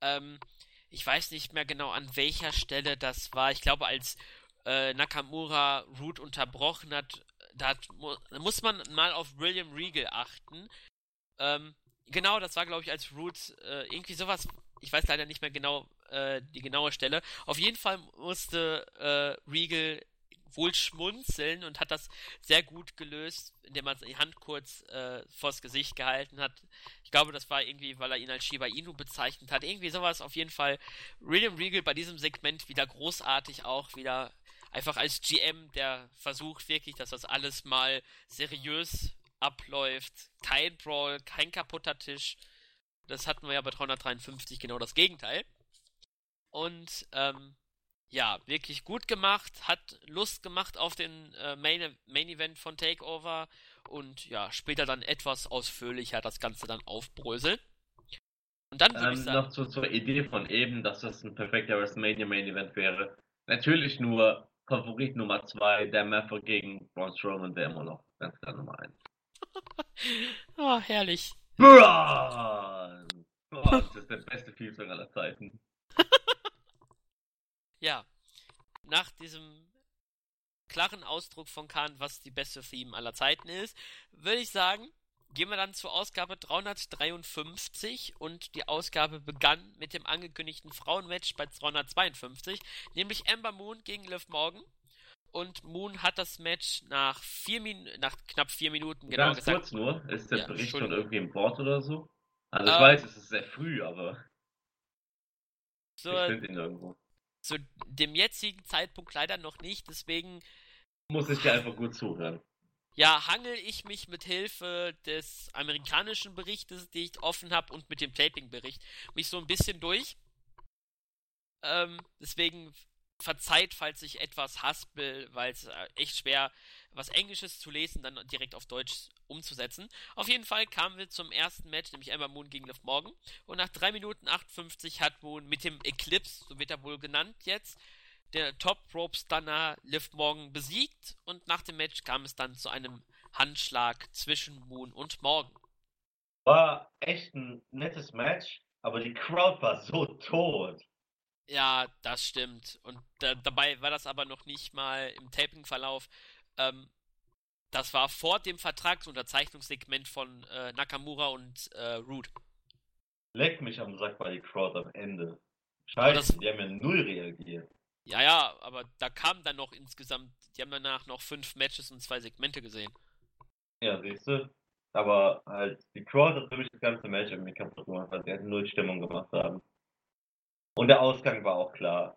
Ähm, ich weiß nicht mehr genau, an welcher Stelle das war. Ich glaube, als äh, Nakamura Root unterbrochen hat, da, hat, mu muss man mal auf William Regal achten. Ähm, genau, das war, glaube ich, als Root äh, irgendwie sowas. Ich weiß leider nicht mehr genau äh, die genaue Stelle. Auf jeden Fall musste äh, Regal wohl schmunzeln und hat das sehr gut gelöst, indem er die Hand kurz äh, vors Gesicht gehalten hat. Ich glaube, das war irgendwie, weil er ihn als Shiba Inu bezeichnet hat. Irgendwie sowas. Auf jeden Fall William Regal bei diesem Segment wieder großartig auch wieder einfach als GM, der versucht wirklich, dass das alles mal seriös abläuft. Kein Brawl, kein kaputter Tisch. Das hatten wir ja bei 353 genau das Gegenteil. Und ähm, ja, wirklich gut gemacht, hat Lust gemacht auf den äh, Main, Main Event von Takeover und ja, später dann etwas ausführlicher das Ganze dann aufbröseln. Und dann würde Ähm, ich sagen, noch zu, zur Idee von eben, dass das ein perfekter WrestleMania Main Event wäre. Natürlich nur Favorit Nummer 2, der Method gegen Braun Strowman wäre immer noch ganz klar Nummer 1. oh, herrlich. Braun! Das ist der beste Fielsong aller Zeiten. Ja, nach diesem klaren Ausdruck von Khan, was die beste Theme aller Zeiten ist, würde ich sagen, gehen wir dann zur Ausgabe 353 und die Ausgabe begann mit dem angekündigten Frauenmatch bei 352, nämlich Amber Moon gegen Liv Morgan. Und Moon hat das Match nach vier Min nach knapp vier Minuten genau Ganz gesagt. kurz nur, ist der Ja, Bericht schon irgendwie im Board oder so? Also ich Ähm, weiß, es ist sehr früh, aber So, ich finde ihn irgendwo. Zu dem jetzigen Zeitpunkt leider noch nicht, deswegen Muss ich dir einfach gut zuhören. ja, hangel ich mich mit Hilfe des amerikanischen Berichtes, den ich offen habe, und mit dem Taping-Bericht mich so ein bisschen durch. Ähm, deswegen verzeiht, falls ich etwas haspel, weil es äh, echt schwer was Englisches zu lesen, dann direkt auf Deutsch umzusetzen. Auf jeden Fall kamen wir zum ersten Match, nämlich Ember Moon gegen Liv Morgan. Und nach 3 Minuten 58 hat Moon mit dem Eclipse, so wird er wohl genannt jetzt, der Top Rope Stunner Liv Morgan besiegt. Und nach dem Match kam es dann zu einem Handschlag zwischen Moon und Morgan. War echt ein nettes Match, aber die Crowd war so tot. Ja, das stimmt. Und äh, dabei war das aber noch nicht mal im Taping-Verlauf. Ähm, das war vor dem Vertragsunterzeichnungssegment von äh, Nakamura und äh, Root. Leck mich am Sack bei die Crowd am Ende. Scheiße, das, die haben ja null reagiert. Ja, ja, aber da kamen dann noch insgesamt, die haben danach noch fünf Matches und zwei Segmente gesehen. Ja, siehst du. Aber halt, die Crowd hat für mich das ganze Match irgendwie kaputt gemacht, weil sie halt null Stimmung gemacht haben. Und der Ausgang war auch klar.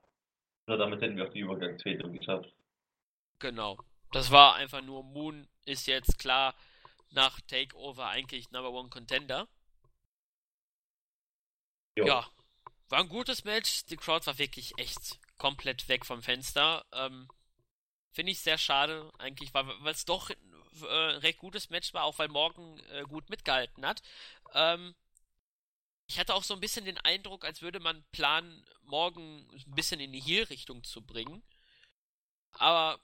So, damit hätten wir auch die Übergangsfehde geschafft. Genau. Das war einfach nur, Moon ist jetzt klar nach Takeover eigentlich Number One Contender. Jo. Ja, war ein gutes Match. Die Crowd war wirklich echt komplett weg vom Fenster. Ähm, Finde ich sehr schade, eigentlich, weil es doch ein äh, recht gutes Match war, auch weil Morgan äh, gut mitgehalten hat. Ähm, ich hatte auch so ein bisschen den Eindruck, als würde man planen, Morgan ein bisschen in die Heel-Richtung zu bringen. Aber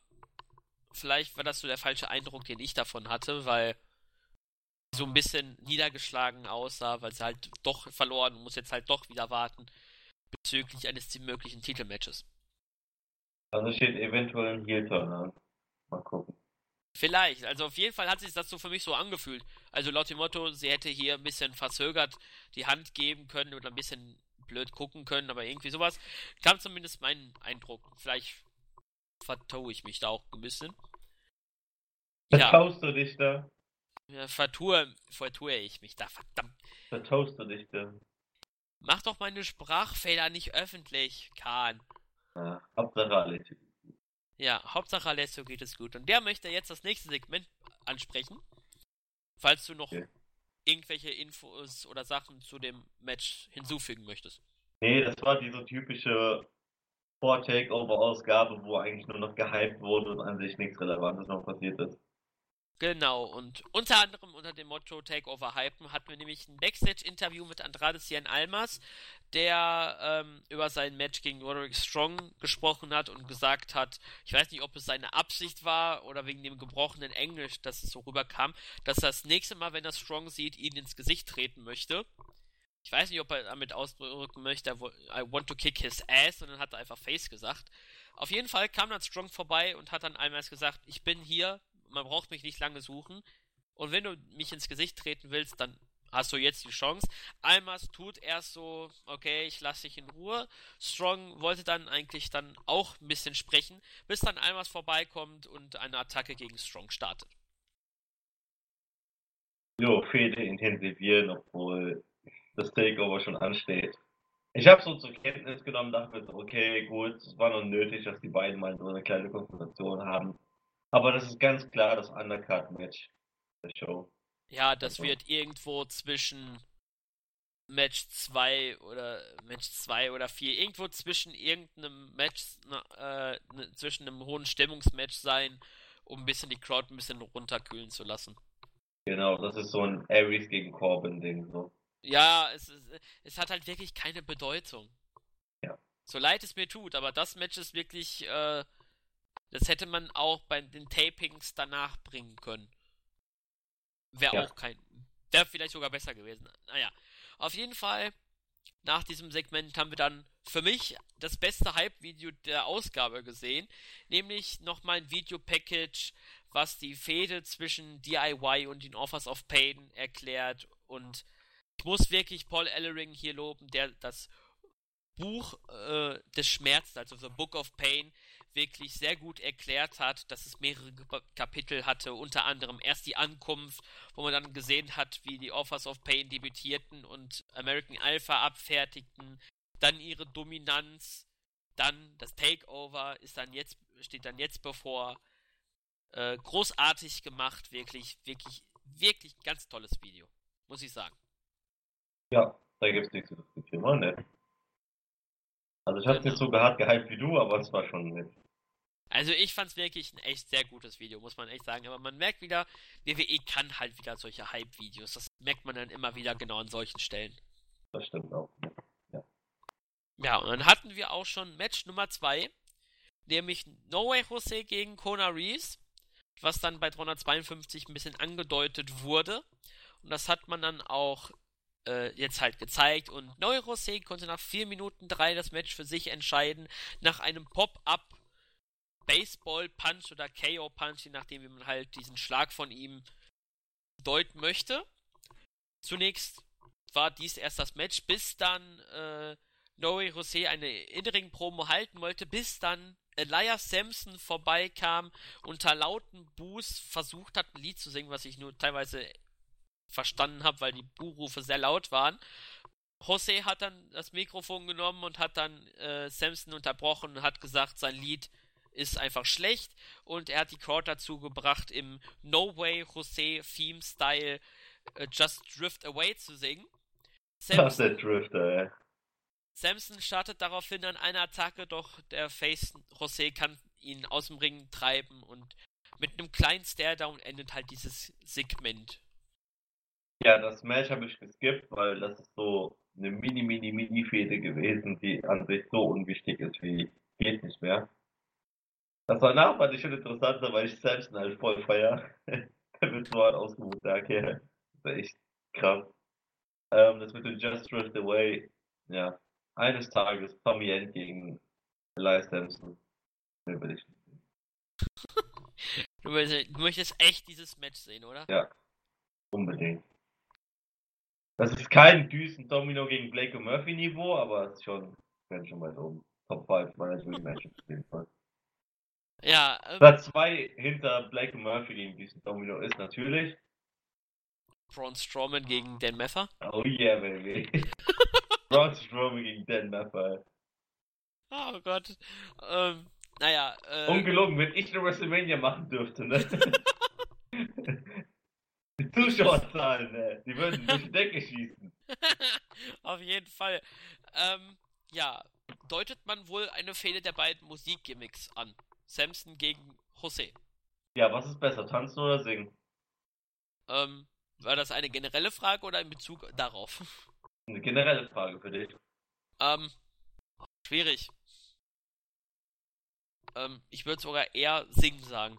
vielleicht war das so der falsche Eindruck, den ich davon hatte, weil so ein bisschen niedergeschlagen aussah, weil sie halt doch verloren und muss jetzt halt doch wieder warten bezüglich eines möglichen Titelmatches. Also steht eventuell ein Heel-Turn an. Mal gucken. Vielleicht. Also auf jeden Fall hat sich das so für mich so angefühlt. Also laut dem Motto, sie hätte hier ein bisschen verzögert die Hand geben können oder ein bisschen blöd gucken können, aber irgendwie sowas. Kam zumindest mein Eindruck. Vielleicht vertue ich mich da auch ein bisschen. Vertaust ja. du dich da? Ja, vertue, vertue ich mich da, verdammt. Vertaust du dich da? Mach doch meine Sprachfehler nicht öffentlich, Kahn. Ja, Hauptsache Alessio. Ja, Hauptsache Alessio geht es gut. Und der möchte jetzt das nächste Segment ansprechen. Falls du noch okay. irgendwelche Infos oder Sachen zu dem Match hinzufügen möchtest. Nee, das war diese typische Vor-Takeover-Ausgabe, wo eigentlich nur noch gehypt wurde und an sich nichts Relevantes noch passiert ist. Genau, und unter anderem unter dem Motto Takeover Hypen hatten wir nämlich ein Backstage-Interview mit Andrade Cien Almas, der ähm, über sein Match gegen Roderick Strong gesprochen hat und gesagt hat, ich weiß nicht, ob es seine Absicht war oder wegen dem gebrochenen Englisch, dass es so rüberkam, dass er das nächste Mal, wenn er Strong sieht, ihn ins Gesicht treten möchte. Ich weiß nicht, ob er damit ausdrücken möchte, I want to kick his ass, und dann hat er einfach Face gesagt. Auf jeden Fall kam dann Strong vorbei und hat dann einmal gesagt, ich bin hier, man braucht mich nicht lange suchen. Und wenn du mich ins Gesicht treten willst, dann hast du jetzt die Chance. Almas tut erst so, okay, ich lasse dich in Ruhe. Strong wollte dann eigentlich dann auch ein bisschen sprechen, bis dann Almas vorbeikommt und eine Attacke gegen Strong startet. Jo, Fehde intensivieren, obwohl das Takeover schon ansteht. Ich habe so zur Kenntnis genommen, dachte, okay, gut, es war noch nötig, dass die beiden mal so eine kleine Konfrontation haben. Aber das ist ganz klar das Undercard-Match der Show. Ja, das also. wird irgendwo zwischen Match 2 oder Match 2 oder 4, irgendwo zwischen irgendeinem Match, äh, ne, zwischen einem hohen Stimmungsmatch sein, um ein bisschen die Crowd ein bisschen runterkühlen zu lassen. Genau, das ist so ein Aries gegen Corbin-Ding. So. Ja, es, es, es hat halt wirklich keine Bedeutung. Ja. So leid es mir tut, aber das Match ist wirklich äh, das hätte man auch bei den Tapings danach bringen können. Wäre ja. auch kein. Wäre vielleicht sogar besser gewesen. Naja. Auf jeden Fall, nach diesem Segment haben wir dann für mich das beste Hype-Video der Ausgabe gesehen. Nämlich nochmal ein Video-Package, was die Fehde zwischen DIY und den Offers of Pain erklärt. Und ich muss wirklich Paul Ellering hier loben, der das Buch äh, des Schmerzes, also The Book of Pain, wirklich sehr gut erklärt hat, dass es mehrere Kapitel hatte, unter anderem erst die Ankunft, wo man dann gesehen hat, wie die Offers of Pain debütierten und American Alpha abfertigten, dann ihre Dominanz, dann das Takeover ist dann jetzt, steht dann jetzt bevor. Äh, großartig gemacht, wirklich, wirklich, wirklich ganz tolles Video, muss ich sagen. Ja, da gibt es nichts zu diskutieren, ne? Also ich hab's Genau. nicht so hart gehypt wie du, aber es war schon nett. Also ich fand's wirklich ein echt sehr gutes Video, muss man echt sagen. Aber man merkt wieder, WWE kann halt wieder solche Hype-Videos. Das merkt man dann immer wieder genau an solchen Stellen. Das stimmt auch. Ja, und dann hatten wir auch schon Match Nummer 2, nämlich No Way Jose gegen Kona Reeves, was dann bei 352 ein bisschen angedeutet wurde. Und das hat man dann auch äh, jetzt halt gezeigt. Und No Way Jose konnte nach 4 Minuten 3 das Match für sich entscheiden, nach einem Pop-Up Baseball-Punch oder KO-Punch, je nachdem, wie man halt diesen Schlag von ihm deuten möchte. Zunächst war dies erst das Match, bis dann äh, Noe Jose eine In-Ring-Promo halten wollte, bis dann Elias Sampson vorbeikam, unter lauten Boos versucht hat, ein Lied zu singen, was ich nur teilweise verstanden habe, weil die Buhrufe sehr laut waren. Jose hat dann das Mikrofon genommen und hat dann äh, Sampson unterbrochen und hat gesagt, sein Lied ist einfach schlecht und er hat die Crowd dazu gebracht, im No Way Jose Theme Style äh, Just Drift Away zu singen. Ist der Drifter, ey. Samson startet daraufhin an einer Attacke, doch der Face Jose kann ihn aus dem Ring treiben und mit einem kleinen Stare-Down endet halt dieses Segment. Ja, das Match habe ich geskippt, weil das ist so eine mini, mini, mini Fehde gewesen, die an sich so unwichtig ist wie geht nicht mehr. Das war nach, fand ich schon interessanter, weil ich Samson halt voll feier. Der wird so hart ausgebucht, der Kerl. Das ist echt krass. Ähm, das mit dem Just Drift Away, ja. Eines Tages Tommy End gegen Elias Sampson. Mehr will ich. Du möchtest, du möchtest echt dieses Match sehen, oder? Unbedingt. Das ist kein Düsen Domino gegen Blake und Murphy Niveau, aber es ist schon, wenn schon weit oben. Top 5 meiner Dream Matches auf jeden Fall. Ja, ähm, Platz 2 hinter Blake Murphy gegen Düsen Domino ist natürlich. Braun Strowman gegen Dan Meffer. Oh yeah, baby. Braun Strowman gegen Dan Maffer. Oh Gott. Ähm, naja, äh, Ungelogen, wenn ich eine WrestleMania machen dürfte, ne? die Zuschauerzahlen, ne? Die würden durch die Decke schießen. Auf jeden Fall. Ähm, ja, deutet man wohl eine Fehde der beiden Musikgimmicks an. Samson gegen Jose. Ja, was ist besser, tanzen oder singen? Ähm, war das eine generelle Frage oder in Bezug darauf? Eine generelle Frage für dich. ähm, schwierig. Ähm, ich würde sogar eher singen sagen.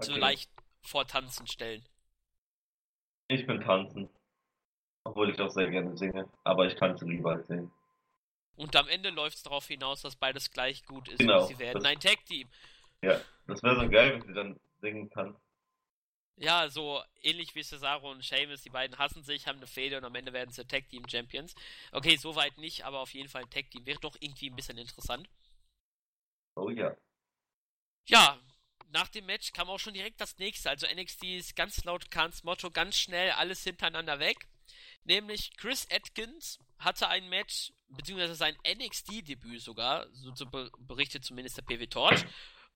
So Okay. leicht vor Tanzen stellen. Ich bin tanzen. Obwohl ich auch sehr gerne singe. Aber ich tanze lieber als singen. Und am Ende läuft es darauf hinaus, dass beides gleich gut ist Genau, und sie werden das- ein Tag-Team. Das wäre so geil, wenn sie dann singen kann. Ja, so ähnlich wie Cesaro und Sheamus, die beiden hassen sich, haben eine Fehde und am Ende werden sie Tag Team Champions. Okay, soweit nicht, aber auf jeden Fall ein Tag Team wäre doch irgendwie ein bisschen interessant. Oh ja. Ja, nach dem Match kam auch schon direkt das nächste. Also NXT ist ganz laut Kahns Motto ganz schnell alles hintereinander weg. Nämlich Chris Atkins hatte ein Match, beziehungsweise sein NXT-Debüt sogar, so, so be berichtet zumindest der PW Torch.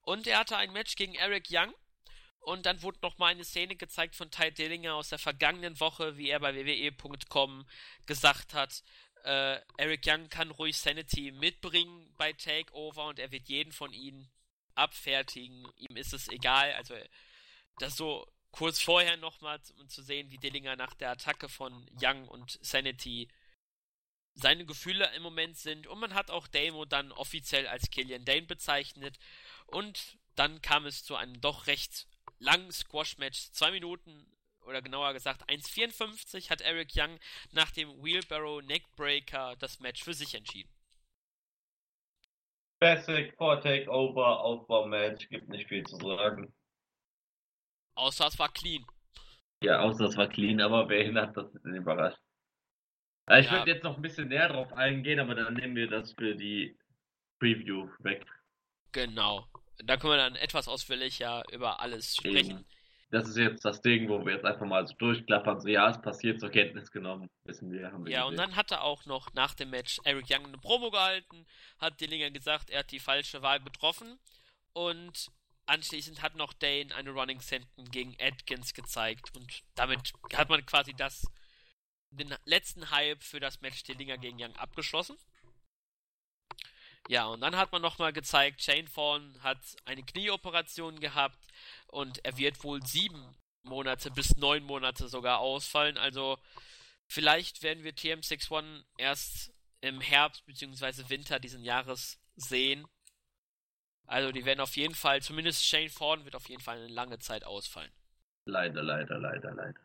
Und er hatte ein Match gegen Eric Young. Und dann wurde nochmal eine Szene gezeigt von Ty Dillinger aus der vergangenen Woche, wie er bei WWE.com gesagt hat, äh, Eric Young kann ruhig Sanity mitbringen bei Takeover und er wird jeden von ihnen abfertigen. Ihm ist es egal. Also, das so kurz vorher nochmal, um zu sehen, wie Dillinger nach der Attacke von Young und Sanity seine Gefühle im Moment sind. Und man hat auch Damo dann offiziell als Killian Dane bezeichnet. Und dann kam es zu einem doch recht langen Squash-Match. Zwei Minuten oder genauer gesagt 1,54 hat Eric Young nach dem Wheelbarrow Neckbreaker das Match für sich entschieden. Basic, vor Takeover, Aufbaumatch, gibt nicht viel zu sagen. Außer es war clean. Ja, außer es war clean, aber wen hat das denn überrascht? Also ich Ja. würde jetzt noch ein bisschen näher drauf eingehen, aber dann nehmen wir das für die Preview weg. Genau. Da können wir dann etwas ausführlicher über alles sprechen. Eben. Das ist jetzt das Ding, wo wir jetzt einfach mal so durchklappern, so ja, es passiert, zur Kenntnis genommen, wissen wir, haben wir Ja, und dann hat er auch noch nach dem Match Eric Young eine Promo gehalten, hat Dillinger gesagt, er hat die falsche Wahl getroffen und anschließend hat noch Dane eine Running Senten gegen Atkins gezeigt und damit hat man quasi das den letzten Hype für das Match Dillinger gegen Young abgeschlossen. Ja, und dann hat man nochmal gezeigt, Shane Fawn hat eine Knieoperation gehabt und er wird wohl sieben Monate bis neun Monate sogar ausfallen. Also vielleicht werden wir TM61 erst im Herbst bzw. Winter diesen Jahres sehen. Also die werden auf jeden Fall, zumindest Shane Fawn wird auf jeden Fall eine lange Zeit ausfallen. Leider, leider, leider, leider.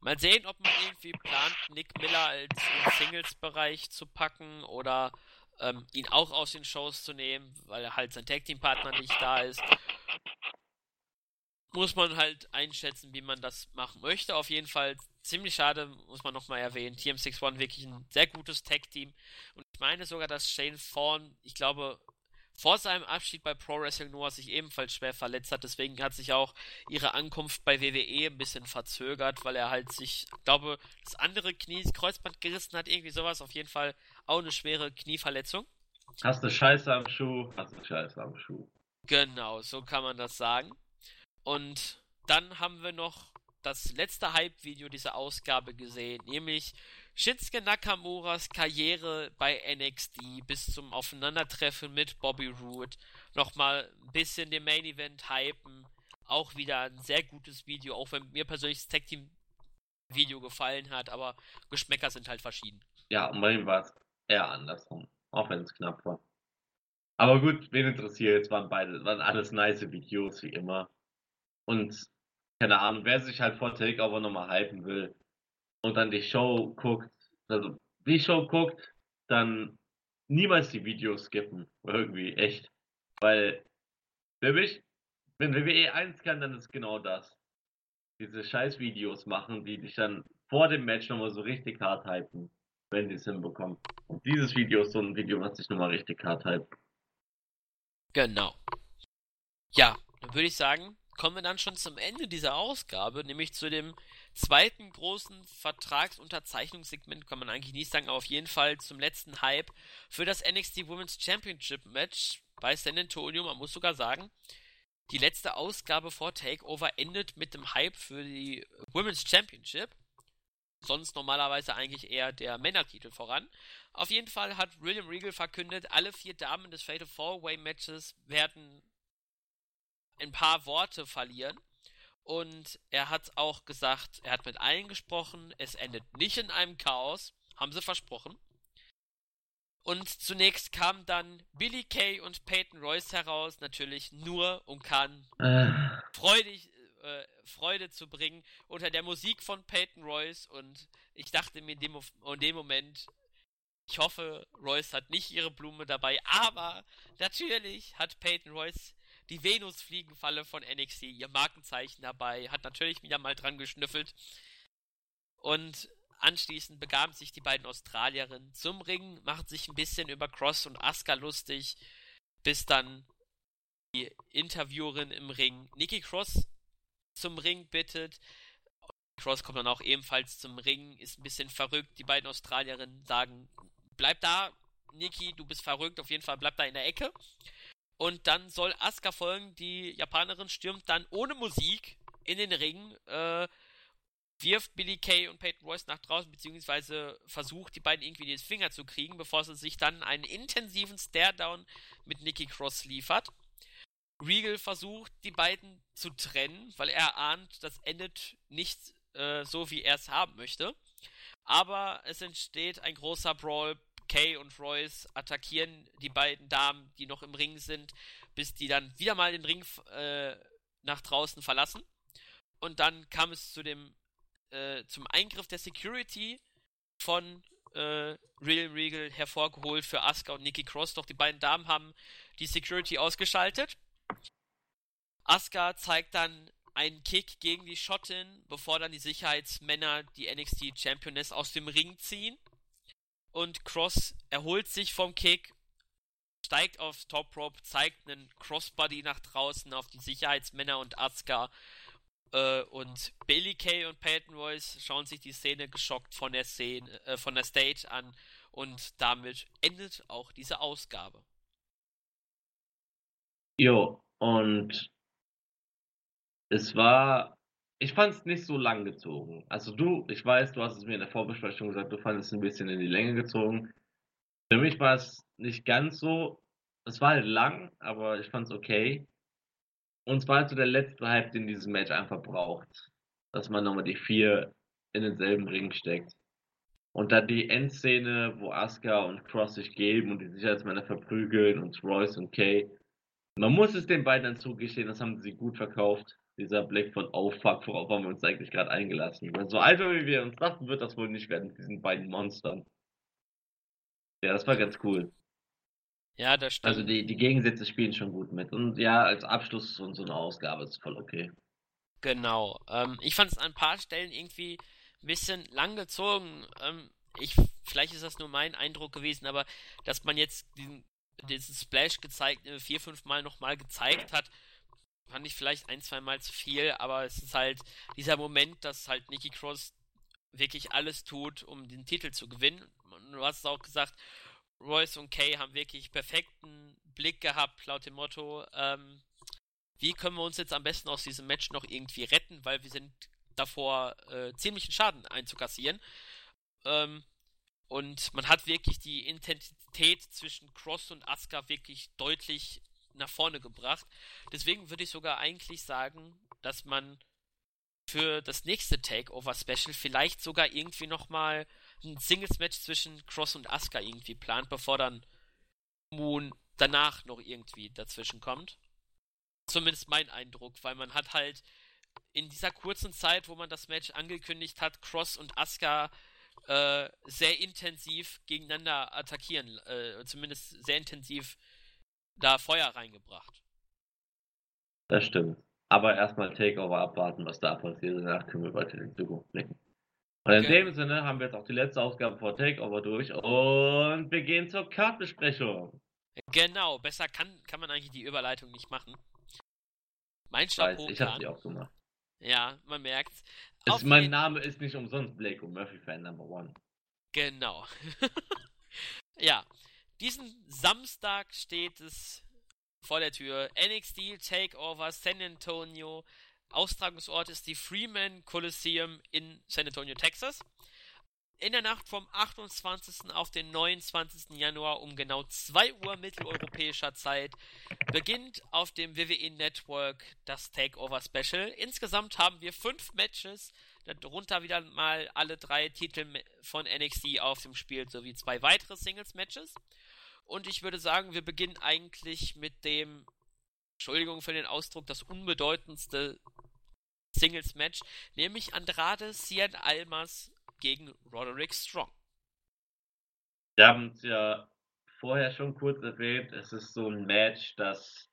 Mal sehen, ob man irgendwie plant, Nick Miller als im Singles-Bereich zu packen oder ähm, ihn auch aus den Shows zu nehmen, weil er halt sein Tag-Team-Partner nicht da ist. Muss man halt einschätzen, wie man das machen möchte. Auf jeden Fall ziemlich schade, muss man nochmal erwähnen. TM61 wirklich ein sehr gutes Tag-Team. Und ich meine sogar, dass Shane Thorne, ich glaube, vor seinem Abschied bei Pro Wrestling Noah sich ebenfalls schwer verletzt hat. Deswegen hat sich auch ihre Ankunft bei WWE ein bisschen verzögert, weil er halt sich, glaube, das andere Knie, das Kreuzband gerissen hat, irgendwie sowas. Auf jeden Fall auch eine schwere Knieverletzung. Hast du Scheiße am Schuh? Hast du Scheiße am Schuh? Genau, so kann man das sagen. Und dann haben wir noch das letzte Hype-Video dieser Ausgabe gesehen, nämlich Shinsuke Nakamuras Karriere bei NXT bis zum Aufeinandertreffen mit Bobby Roode. Nochmal ein bisschen den Main Event hypen. Auch wieder ein sehr gutes Video, auch wenn mir persönlich das Tag Team Video gefallen hat, aber Geschmäcker sind halt verschieden. Ja, und bei ihm war es eher andersrum, auch wenn es knapp war. Aber gut, wen interessiert, es waren beide, waren alles nice Videos wie immer. Und keine Ahnung, wer sich halt vor Takeover nochmal hypen will, und dann die Show guckt, also die Show guckt, dann niemals die Videos skippen. Irgendwie, echt. Weil, für mich, wenn WWE eins kann, dann ist genau das. Diese scheiß Videos machen, die dich dann vor dem Match nochmal so richtig hart hypen, wenn die es hinbekommen. Und dieses Video ist so ein Video, was dich nochmal richtig hart hypt. Genau. Ja, dann würde ich sagen, kommen wir dann schon zum Ende dieser Ausgabe, nämlich zu dem zweiten großen Vertragsunterzeichnungssegment, kann man eigentlich nicht sagen, aber auf jeden Fall zum letzten Hype für das NXT Women's Championship Match bei San Antonio. Man muss sogar sagen, die letzte Ausgabe vor Takeover endet mit dem Hype für die Women's Championship. Sonst normalerweise eigentlich eher der Männertitel voran. Auf jeden Fall hat William Regal verkündet, alle vier Damen des Fatal Four Way Matches werden ein paar Worte verlieren. Und er hat auch gesagt, er hat mit allen gesprochen, es endet nicht in einem Chaos, haben sie versprochen. Und zunächst kamen dann Billy Kay und Peyton Royce heraus, natürlich nur um kann äh. freudig, äh, Freude zu bringen unter der Musik von Peyton Royce. Und ich dachte mir in dem, in dem Moment, ich hoffe, Royce hat nicht ihre Blume dabei, aber natürlich hat Peyton Royce die Venus-Fliegenfalle von NXT, ihr Markenzeichen dabei, hat natürlich wieder mal dran geschnüffelt. Und anschließend begaben sich die beiden Australierinnen zum Ring, machten sich ein bisschen über Cross und Asuka lustig, bis dann die Interviewerin im Ring Nikki Cross zum Ring bittet. Cross kommt dann auch ebenfalls zum Ring, ist ein bisschen verrückt. Die beiden Australierinnen sagen, bleib da, Nikki, du bist verrückt, auf jeden Fall bleib da in der Ecke. Und dann soll Asuka folgen. Die Japanerin stürmt dann ohne Musik in den Ring, äh, wirft Billy Kay und Peyton Royce nach draußen, beziehungsweise versucht, die beiden irgendwie in den Finger zu kriegen, bevor sie sich dann einen intensiven Stare-Down mit Nikki Cross liefert. Regal versucht, die beiden zu trennen, weil er ahnt, das endet nicht äh, so, wie er es haben möchte. Aber es entsteht ein großer Brawl Kay und Royce attackieren die beiden Damen, die noch im Ring sind, bis die dann wieder mal den Ring äh, nach draußen verlassen. Und dann kam es zu dem äh, zum Eingriff der Security von äh, Real Regal hervorgeholt für Asuka und Nikki Cross. Doch die beiden Damen haben die Security ausgeschaltet. Asuka zeigt dann einen Kick gegen die Schottin, bevor dann die Sicherheitsmänner die NXT Championess aus dem Ring ziehen und Cross erholt sich vom Kick, steigt aufs Top Rope, zeigt einen Crossbody nach draußen auf die Sicherheitsmänner und Asuka. Äh, und Billy Kay und Peyton Royce schauen sich die Szene geschockt von der Szene, äh, von der Stage an und damit endet auch diese Ausgabe. Jo, und es war ich fand es nicht so lang gezogen. Also du, ich weiß, du hast es mir in der Vorbesprechung gesagt, du fandest es ein bisschen in die Länge gezogen. Für mich war es nicht ganz so. Es war halt lang, aber ich fand es okay. Und es war halt so der letzte Hype, den dieses Match einfach braucht. Dass man nochmal die vier in denselben Ring steckt. Und dann die Endszene, wo Asuka und Cross sich geben und die Sicherheitsmänner verprügeln und Royce und Kay. Man muss es den beiden dann zugestehen, das haben sie gut verkauft. Dieser Blick von Oh fuck, worauf haben wir uns eigentlich gerade eingelassen? So einfach wie wir uns dachten, wird das wohl nicht werden mit diesen beiden Monstern. Ja, das war ganz cool. Ja, das stimmt. Also die, die Gegensätze spielen schon gut mit. Und ja, als Abschluss und so eine Ausgabe ist voll okay. Genau. Ähm, ich fand es an ein paar Stellen irgendwie ein bisschen lang gezogen. Ähm, ich, vielleicht ist das nur mein Eindruck gewesen, aber dass man jetzt diesen, diesen Splash gezeigt, äh, vier, fünf Mal nochmal gezeigt hat, fand ich vielleicht ein, zwei Mal zu viel, aber es ist halt dieser Moment, dass halt Nikki Cross wirklich alles tut, um den Titel zu gewinnen. Du hast es auch gesagt, Royce und Kay haben wirklich perfekten Blick gehabt, laut dem Motto, ähm, wie können wir uns jetzt am besten aus diesem Match noch irgendwie retten, weil wir sind davor, äh, ziemlichen Schaden einzukassieren. Ähm, und man hat wirklich die Intensität zwischen Cross und Asuka wirklich deutlich nach vorne gebracht. Deswegen würde ich sogar eigentlich sagen, dass man für das nächste Takeover Special vielleicht sogar irgendwie nochmal ein Singles-Match zwischen Cross und Asuka irgendwie plant, bevor dann Moon danach noch irgendwie dazwischen kommt. Zumindest mein Eindruck, weil man hat halt in dieser kurzen Zeit, wo man das Match angekündigt hat, Cross und Asuka äh, sehr intensiv gegeneinander attackieren, äh, zumindest sehr intensiv da Feuer reingebracht. Das stimmt. Aber erstmal Takeover abwarten, was da passiert. Danach können wir weiter in die Zukunft blicken. Und in okay. dem Sinne haben wir jetzt auch die letzte Ausgabe vor Takeover durch und wir gehen zur Kartbesprechung. Genau, besser kann, kann man eigentlich die Überleitung nicht machen. Mein Chapeau. Ich habe sie auch gemacht. Ja, man merkt's. Es, mein Name ist nicht umsonst Blake und Murphy Fan Number One. Genau. ja, diesen Samstag steht es vor der Tür. NXT Takeover San Antonio. Austragungsort ist die Freeman Coliseum in San Antonio, Texas. In der Nacht vom 28. auf den 29. Januar um genau 2 Uhr mitteleuropäischer Zeit beginnt auf dem WWE Network das Takeover Special. Insgesamt haben wir fünf Matches, darunter wieder mal alle drei Titel von NXT auf dem Spiel sowie zwei weitere Singles Matches. Und ich würde sagen, wir beginnen eigentlich mit dem, Entschuldigung für den Ausdruck, das unbedeutendste Singles Match, nämlich Andrade Cien Almas gegen Roderick Strong. Wir haben es ja vorher schon kurz erwähnt, es ist so ein Match, das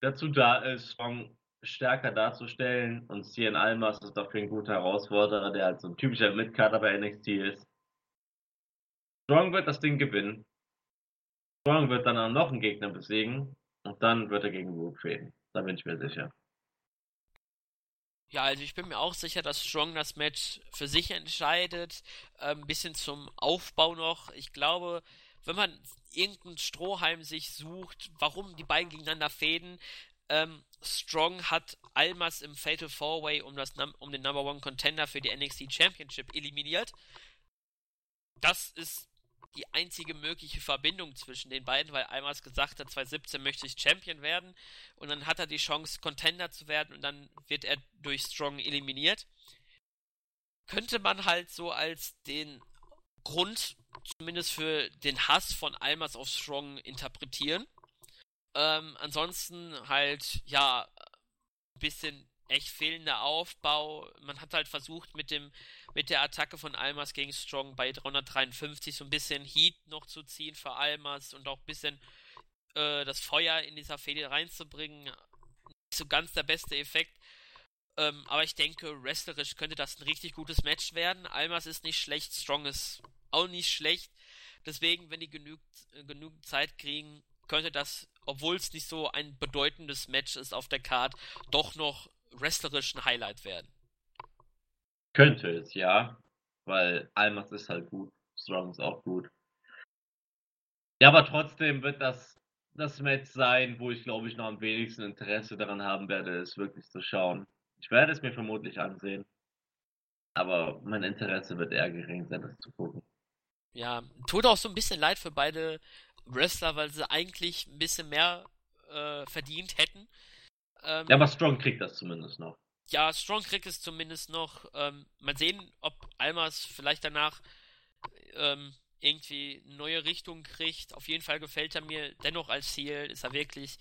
dazu da ist, Strong stärker darzustellen und Cien Almas ist dafür ein guter Herausforderer, der halt so ein typischer Mitkader bei NXT ist. Strong wird das Ding gewinnen. Strong wird dann auch noch einen Gegner besiegen und dann wird er gegen Rook fäden. Da bin ich mir sicher. Ja, also ich bin mir auch sicher, dass Strong das Match für sich entscheidet. Ein ähm, bisschen zum Aufbau noch. Ich glaube, wenn man irgendeinen Strohhalm sich sucht, warum die beiden gegeneinander fäden, ähm, Strong hat Almas im Fatal Four Way um, das, um den Number One Contender für die NXT Championship eliminiert. Das ist die einzige mögliche Verbindung zwischen den beiden, weil Almas gesagt hat, 2017 möchte ich Champion werden und dann hat er die Chance, Contender zu werden und dann wird er durch Strong eliminiert. Könnte man halt so als den Grund, zumindest für den Hass von Almas auf Strong interpretieren. Ähm, ansonsten halt, ja, ein bisschen echt fehlender Aufbau. Man hat halt versucht, mit dem mit der Attacke von Almas gegen Strong bei 353 so ein bisschen Heat noch zu ziehen für Almas und auch ein bisschen äh, das Feuer in dieser Fehde reinzubringen. Nicht so ganz der beste Effekt. Ähm, aber ich denke, wrestlerisch könnte das ein richtig gutes Match werden. Almas ist nicht schlecht, Strong ist auch nicht schlecht. Deswegen, wenn die genügend, äh, genügend Zeit kriegen, könnte das, obwohl es nicht so ein bedeutendes Match ist auf der Card, doch noch wrestlerisch ein Highlight werden. Könnte es, ja. Weil Almas ist halt gut, Strong ist auch gut. Ja, aber trotzdem wird das das Match sein, wo ich glaube ich noch am wenigsten Interesse daran haben werde, es wirklich zu schauen. Ich werde es mir vermutlich ansehen. Aber mein Interesse wird eher gering sein, das zu gucken. ja, tut auch so ein bisschen leid für beide Wrestler, weil sie eigentlich ein bisschen mehr äh, verdient hätten. Ähm, ja, aber Strong kriegt das zumindest noch. Ja, Strong kriegt es zumindest noch. Ähm, mal sehen, ob Almas vielleicht danach ähm, irgendwie eine neue Richtung kriegt. Auf jeden Fall gefällt er mir dennoch als Ziel. Ist er wirklich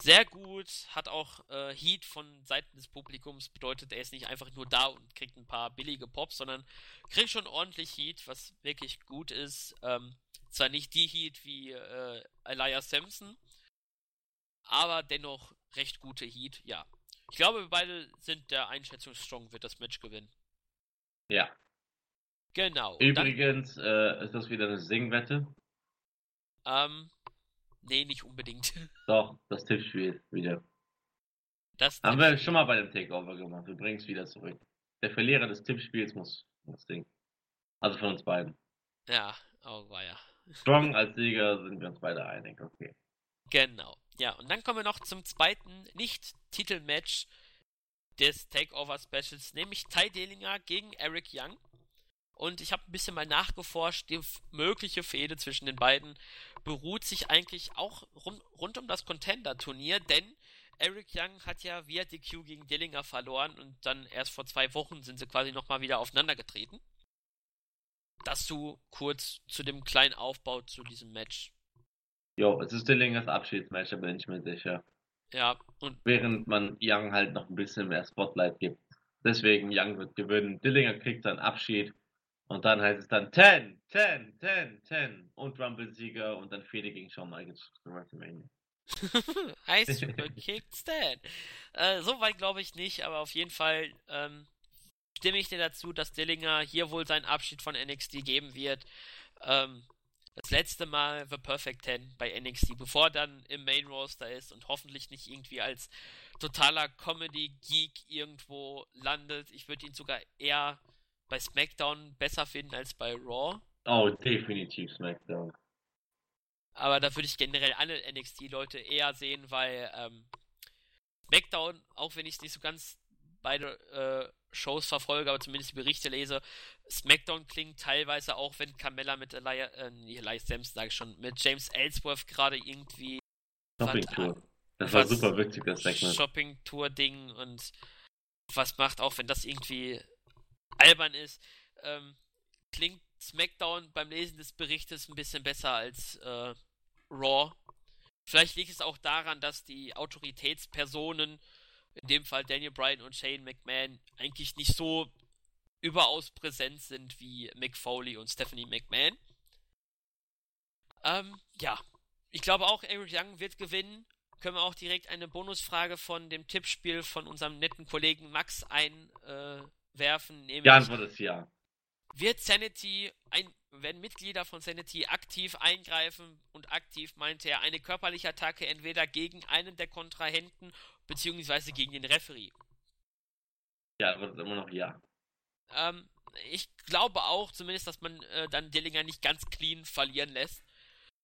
sehr gut. Hat auch äh, Heat von Seiten des Publikums. Bedeutet, er ist nicht einfach nur da und kriegt ein paar billige Pops, sondern kriegt schon ordentlich Heat, was wirklich gut ist. Ähm, zwar nicht die Heat wie äh, Elias Sampson, aber dennoch recht gute Heat, ja. Ich glaube, wir beide sind der Einschätzung strong, wird das Match gewinnen. Ja. Genau. Übrigens dann, äh, ist das wieder eine Singwette. Ähm, nee, nicht unbedingt. Doch, das Tippspiel wieder. Das Haben wir schon mal bei dem Takeover gemacht. Wir bringen es wieder zurück. Der Verlierer des Tippspiels muss das Ding. Also von uns beiden. Ja, oh war ja. Strong als Sieger sind wir uns beide einig, okay. Genau. Ja, und dann kommen wir noch zum zweiten Nicht-Titel-Match des Takeover Specials, nämlich Ty Delinger gegen Eric Young. Und ich habe ein bisschen mal nachgeforscht, die mögliche Fehde zwischen den beiden beruht sich eigentlich auch rund, rund um das Contender-Turnier, denn Eric Young hat ja via DQ gegen Dillinger verloren und dann erst vor zwei Wochen sind sie quasi nochmal wieder aufeinander getreten. Das so kurz zu dem kleinen Aufbau zu diesem Match. Jo, es ist Dillingers Abschiedsmatch, da bin ich mir sicher. Ja, und. Während man Young halt noch ein bisschen mehr Spotlight gibt. Deswegen Young wird gewinnen. Dillinger kriegt seinen Abschied. Und dann heißt es dann 10, 10, 10, 10 und Rumble-Sieger und dann Fehde gegen Shawn Michaels zu WrestleMania. heißt Kicked Stan. Äh, so weit glaube ich nicht, aber auf jeden Fall ähm, stimme ich dir dazu, dass Dillinger hier wohl seinen Abschied von NXT geben wird. Ähm, das letzte Mal The Perfect Ten bei NXT, bevor er dann im Main Roster ist und hoffentlich nicht irgendwie als totaler Comedy-Geek irgendwo landet. Ich würde ihn sogar eher bei SmackDown besser finden als bei Raw. Oh, definitiv SmackDown. Aber da würde ich generell alle NXT-Leute eher sehen, weil ähm, SmackDown, auch wenn ich es nicht so ganz beide äh, Shows verfolge, aber zumindest die Berichte lese, SmackDown klingt teilweise auch, wenn Carmella mit Elias, äh, Elias Samson, sage ich schon, mit James Ellsworth gerade irgendwie Shopping-Tour. Das war super witzig, das Segment. Shopping-Tour-Ding und was macht, auch wenn das irgendwie albern ist, ähm, klingt SmackDown beim Lesen des Berichtes ein bisschen besser als äh, Raw. Vielleicht liegt es auch daran, dass die Autoritätspersonen in dem Fall Daniel Bryan und Shane McMahon, eigentlich nicht so überaus präsent sind wie Mick Foley und Stephanie McMahon. Ähm, ja. Ich glaube auch, Eric Young wird gewinnen. Können wir auch direkt eine Bonusfrage von dem Tippspiel von unserem netten Kollegen Max einwerfen. Äh, die Antwort ist ja. Wird Sanity, ein, werden Mitglieder von Sanity aktiv eingreifen und aktiv meinte er eine körperliche Attacke entweder gegen einen der Kontrahenten beziehungsweise gegen den Referee. Ja, ist immer noch ja. Ähm, ich glaube auch zumindest, dass man äh, dann Dillinger nicht ganz clean verlieren lässt.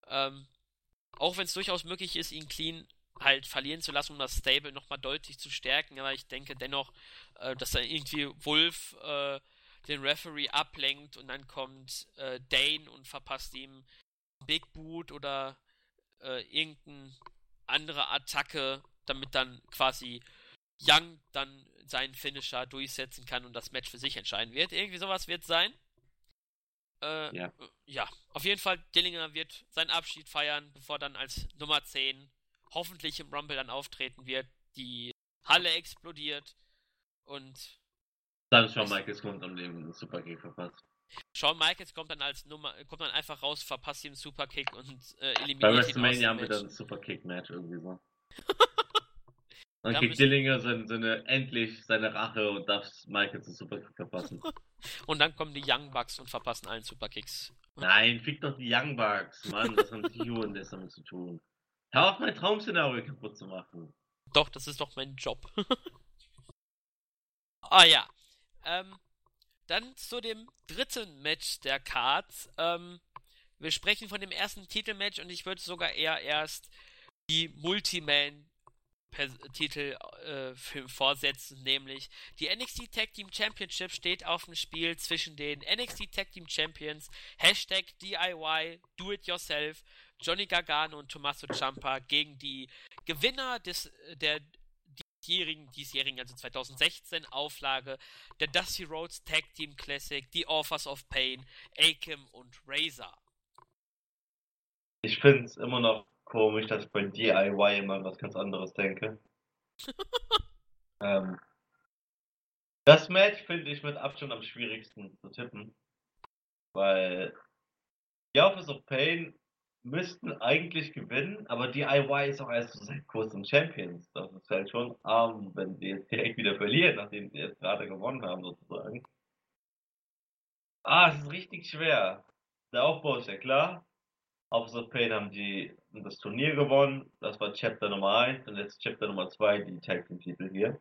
Ähm, auch wenn es durchaus möglich ist, ihn clean halt verlieren zu lassen, um das Stable nochmal deutlich zu stärken. Aber ich denke dennoch, äh, dass er irgendwie Wolf äh, den Referee ablenkt und dann kommt äh, Dane und verpasst ihm Big Boot oder äh, irgendeine andere Attacke, damit dann quasi Young dann seinen Finisher durchsetzen kann und das Match für sich entscheiden wird. Irgendwie sowas wird sein. Äh, ja. ja, auf jeden Fall, Dillinger wird seinen Abschied feiern, bevor dann als Nummer 10 hoffentlich im Rumble dann auftreten wird. Die Halle explodiert und. Dann Shawn Michaels kommt und den Superkick verpasst. Shawn Michaels kommt dann als Nummer, kommt dann einfach raus, verpasst ihm Superkick und äh, eliminiert Bei WrestleMania haben wir dann ein Superkick-Match irgendwie so. Dann kriegt Dillinger seine, seine, endlich seine Rache und darf Michael zum Superkick verpassen. und dann kommen die Young Bucks und verpassen allen Superkicks. Nein, fick doch die Young Bucks, Mann, das haben die und das damit zu tun. Hör auf, mein Traum-Szenario kaputt zu machen. Doch, das ist doch mein Job. ah ja. Ähm, dann zu dem dritten Match der Cards. Ähm, wir sprechen von dem ersten Titelmatch und ich würde sogar eher erst die Multiman Titel äh, vorsetzen, nämlich die NXT Tag Team Championship steht auf dem Spiel zwischen den NXT Tag Team Champions, Hashtag DIY, Do It Yourself, Johnny Gargano und Tommaso Ciampa gegen die Gewinner des, der diesjährigen, diesjährigen, also 2016 Auflage der Dusty Rhodes Tag Team Classic, die Offers of Pain, Akim und Razor. Ich finde es immer noch komisch, dass ich bei DIY immer was ganz anderes denke. ähm, das Match finde ich mit Abstand am schwierigsten zu tippen. Weil die Office of Pain müssten eigentlich gewinnen, aber DIY ist auch erst seit kurzem Champions. Das ist halt schon arm, wenn sie jetzt direkt wieder verlieren, nachdem sie jetzt gerade gewonnen haben, sozusagen. Ah, es ist richtig schwer. Der Aufbau ist ja klar. Office of Pain haben die das Turnier gewonnen. Das war Chapter Nummer 1 und jetzt Chapter Nummer 2, die Tag Team Titel hier.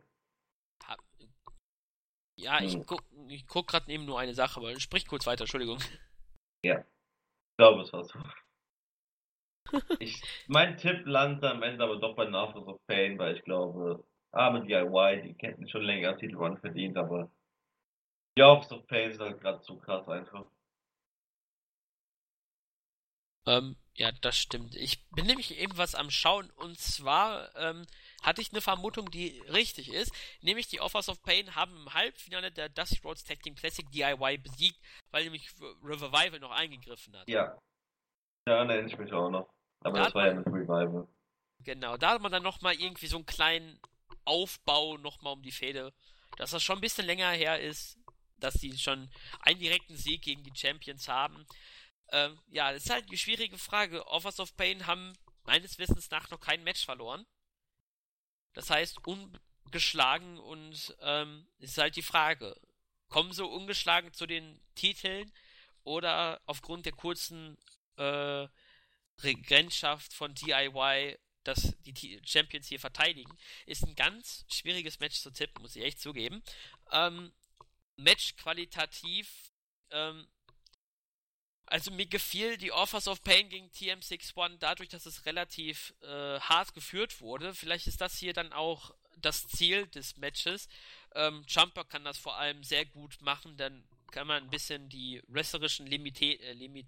Ja, ich hm. guck, ich guck gerade eben nur eine Sache, aber sprich kurz weiter, Entschuldigung. Ja. Ich glaube, es war so. Ich, mein Tipp landet am Ende aber doch bei den Office of Pain, weil ich glaube, arme DIY, die hätten schon länger Titel Run verdient, aber die Office of Pain ist halt gerade zu krass einfach. Ähm, ja, das stimmt. Ich bin nämlich eben was am Schauen und zwar ähm, hatte ich eine Vermutung, die richtig ist. Nämlich die Offers of Pain haben im Halbfinale der Dusty Rhodes Tag Team Classic DIY besiegt, weil nämlich Revival noch eingegriffen hat. Ja. Ja, erinnere ich mich auch noch. Aber da das war ja mit Revival. Genau, da hat man dann nochmal irgendwie so einen kleinen Aufbau nochmal um die Fäde. Dass das schon ein bisschen länger her ist, dass sie schon einen direkten Sieg gegen die Champions haben. Ähm, ja, das ist halt die schwierige Frage. Offers of Pain haben meines Wissens nach noch kein Match verloren. Das heißt, ungeschlagen und ähm, ist halt die Frage, kommen sie ungeschlagen zu den Titeln oder aufgrund der kurzen äh, Regentschaft von DIY, dass die Champions hier verteidigen, ist ein ganz schwieriges Match zu tippen, muss ich echt zugeben. Ähm, Match qualitativ ähm, also mir gefiel die Offers of Pain gegen TM61 dadurch, dass es relativ äh, hart geführt wurde. Vielleicht ist das hier dann auch das Ziel des Matches. Ähm, Jumper kann das vor allem sehr gut machen, dann kann man ein bisschen die wrestlerischen Limite äh, Limit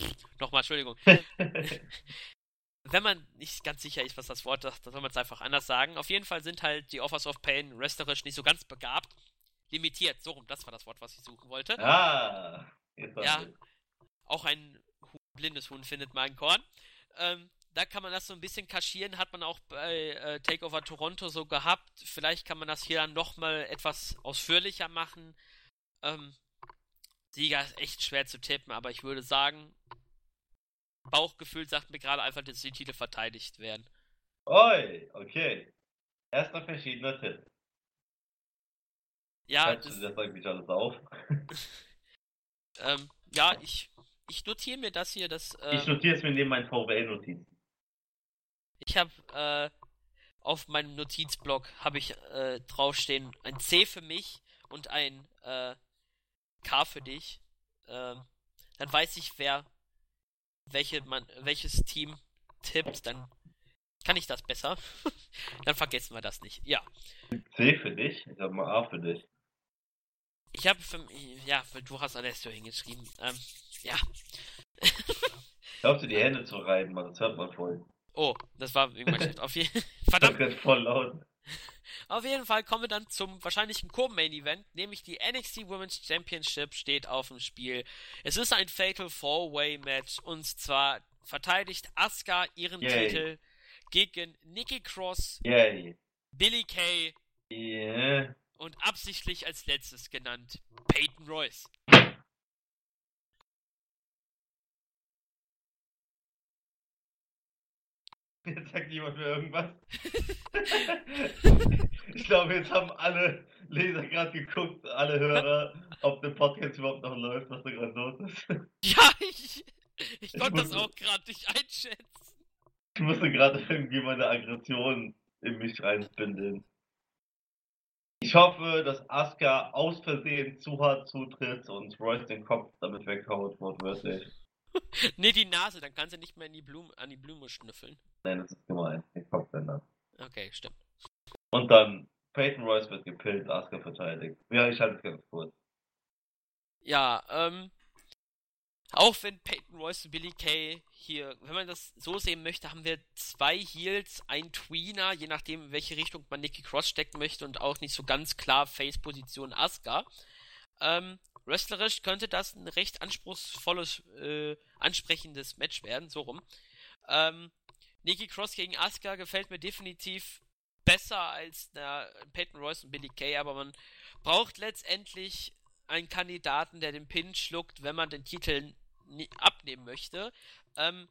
Nochmal, Entschuldigung. Wenn man nicht ganz sicher ist, was das Wort ist, dann soll man es einfach anders sagen. Auf jeden Fall sind halt die Offers of Pain wrestlerisch nicht so ganz begabt. Limitiert, so rum, das war das Wort, was ich suchen wollte. Ah, jetzt ja, auch ein blindes Huhn findet mal ein Korn. Ähm, da kann man das so ein bisschen kaschieren, hat man auch bei äh, Takeover Toronto so gehabt. Vielleicht kann man das hier dann nochmal etwas ausführlicher machen. Ähm, Sieger ist echt schwer zu tippen, aber ich würde sagen, Bauchgefühl sagt mir gerade einfach, dass die Titel verteidigt werden. Oi, okay. Erster verschiedener Tipp. Ja, das, das eigentlich alles auf? ähm, ja, ich ich notiere mir das hier, das. Äh, ich notiere es mir neben meinen VWL-Notizen. Ich habe äh, auf meinem Notizblock habe ich äh, draufstehen ein C für mich und ein äh, K für dich. Ähm, dann weiß ich, wer welche man, welches Team tippt, dann kann ich das besser. dann vergessen wir das nicht. Ja. C für dich? Ich sag mal A für dich. Ich habe für ja, weil du hast Alessio hingeschrieben. Ähm, ja. Auf dir die Hände zu reiben, man, das hört man voll. Oh, das war irgendwann auf jeden Verdammt. Das ist voll laut. Auf jeden Fall kommen wir dann zum wahrscheinlichen Co-Main-Event, nämlich die NXT Women's Championship steht auf dem Spiel. Es ist ein Fatal Four-Way-Match und zwar verteidigt Asuka ihren Yay. Titel gegen Nikki Cross, Yay. Billy Kay yeah. und absichtlich als letztes genannt Peyton Royce. Jetzt sagt niemand mehr irgendwas. ich glaube, jetzt haben alle Leser gerade geguckt, alle Hörer, ob der Podcast überhaupt noch läuft, was da gerade los ist. Ja, ich, ich konnte das auch gerade nicht einschätzen. Ich musste gerade irgendwie meine Aggression in mich reinspinnen. Ich hoffe, dass Asuka aus Versehen zu hart zutritt und Royce den Kopf damit weghaut, wortwörtlich. nee, die Nase, dann kann sie nicht mehr die Blume, an die Blume schnüffeln. Nein, das ist gemein. Den Kopf ändern. Okay, stimmt. Und dann Peyton Royce wird gepillt, Asuka verteidigt. Ja, ich halte es ganz kurz. Ja, ähm, auch wenn Peyton Royce und Billy Kay hier, wenn man das so sehen möchte, haben wir zwei Heels, ein Tweener, je nachdem, in welche Richtung man Nikki Cross stecken möchte und auch nicht so ganz klar Face-Position Asuka. Ähm, wrestlerisch könnte das ein recht anspruchsvolles, äh, ansprechendes Match werden, so rum. Ähm, Nikki Cross gegen Asuka gefällt mir definitiv besser als na, Peyton Royce und Billy Kay, aber man braucht letztendlich einen Kandidaten, der den Pin schluckt, wenn man den Titel abnehmen möchte. Ähm,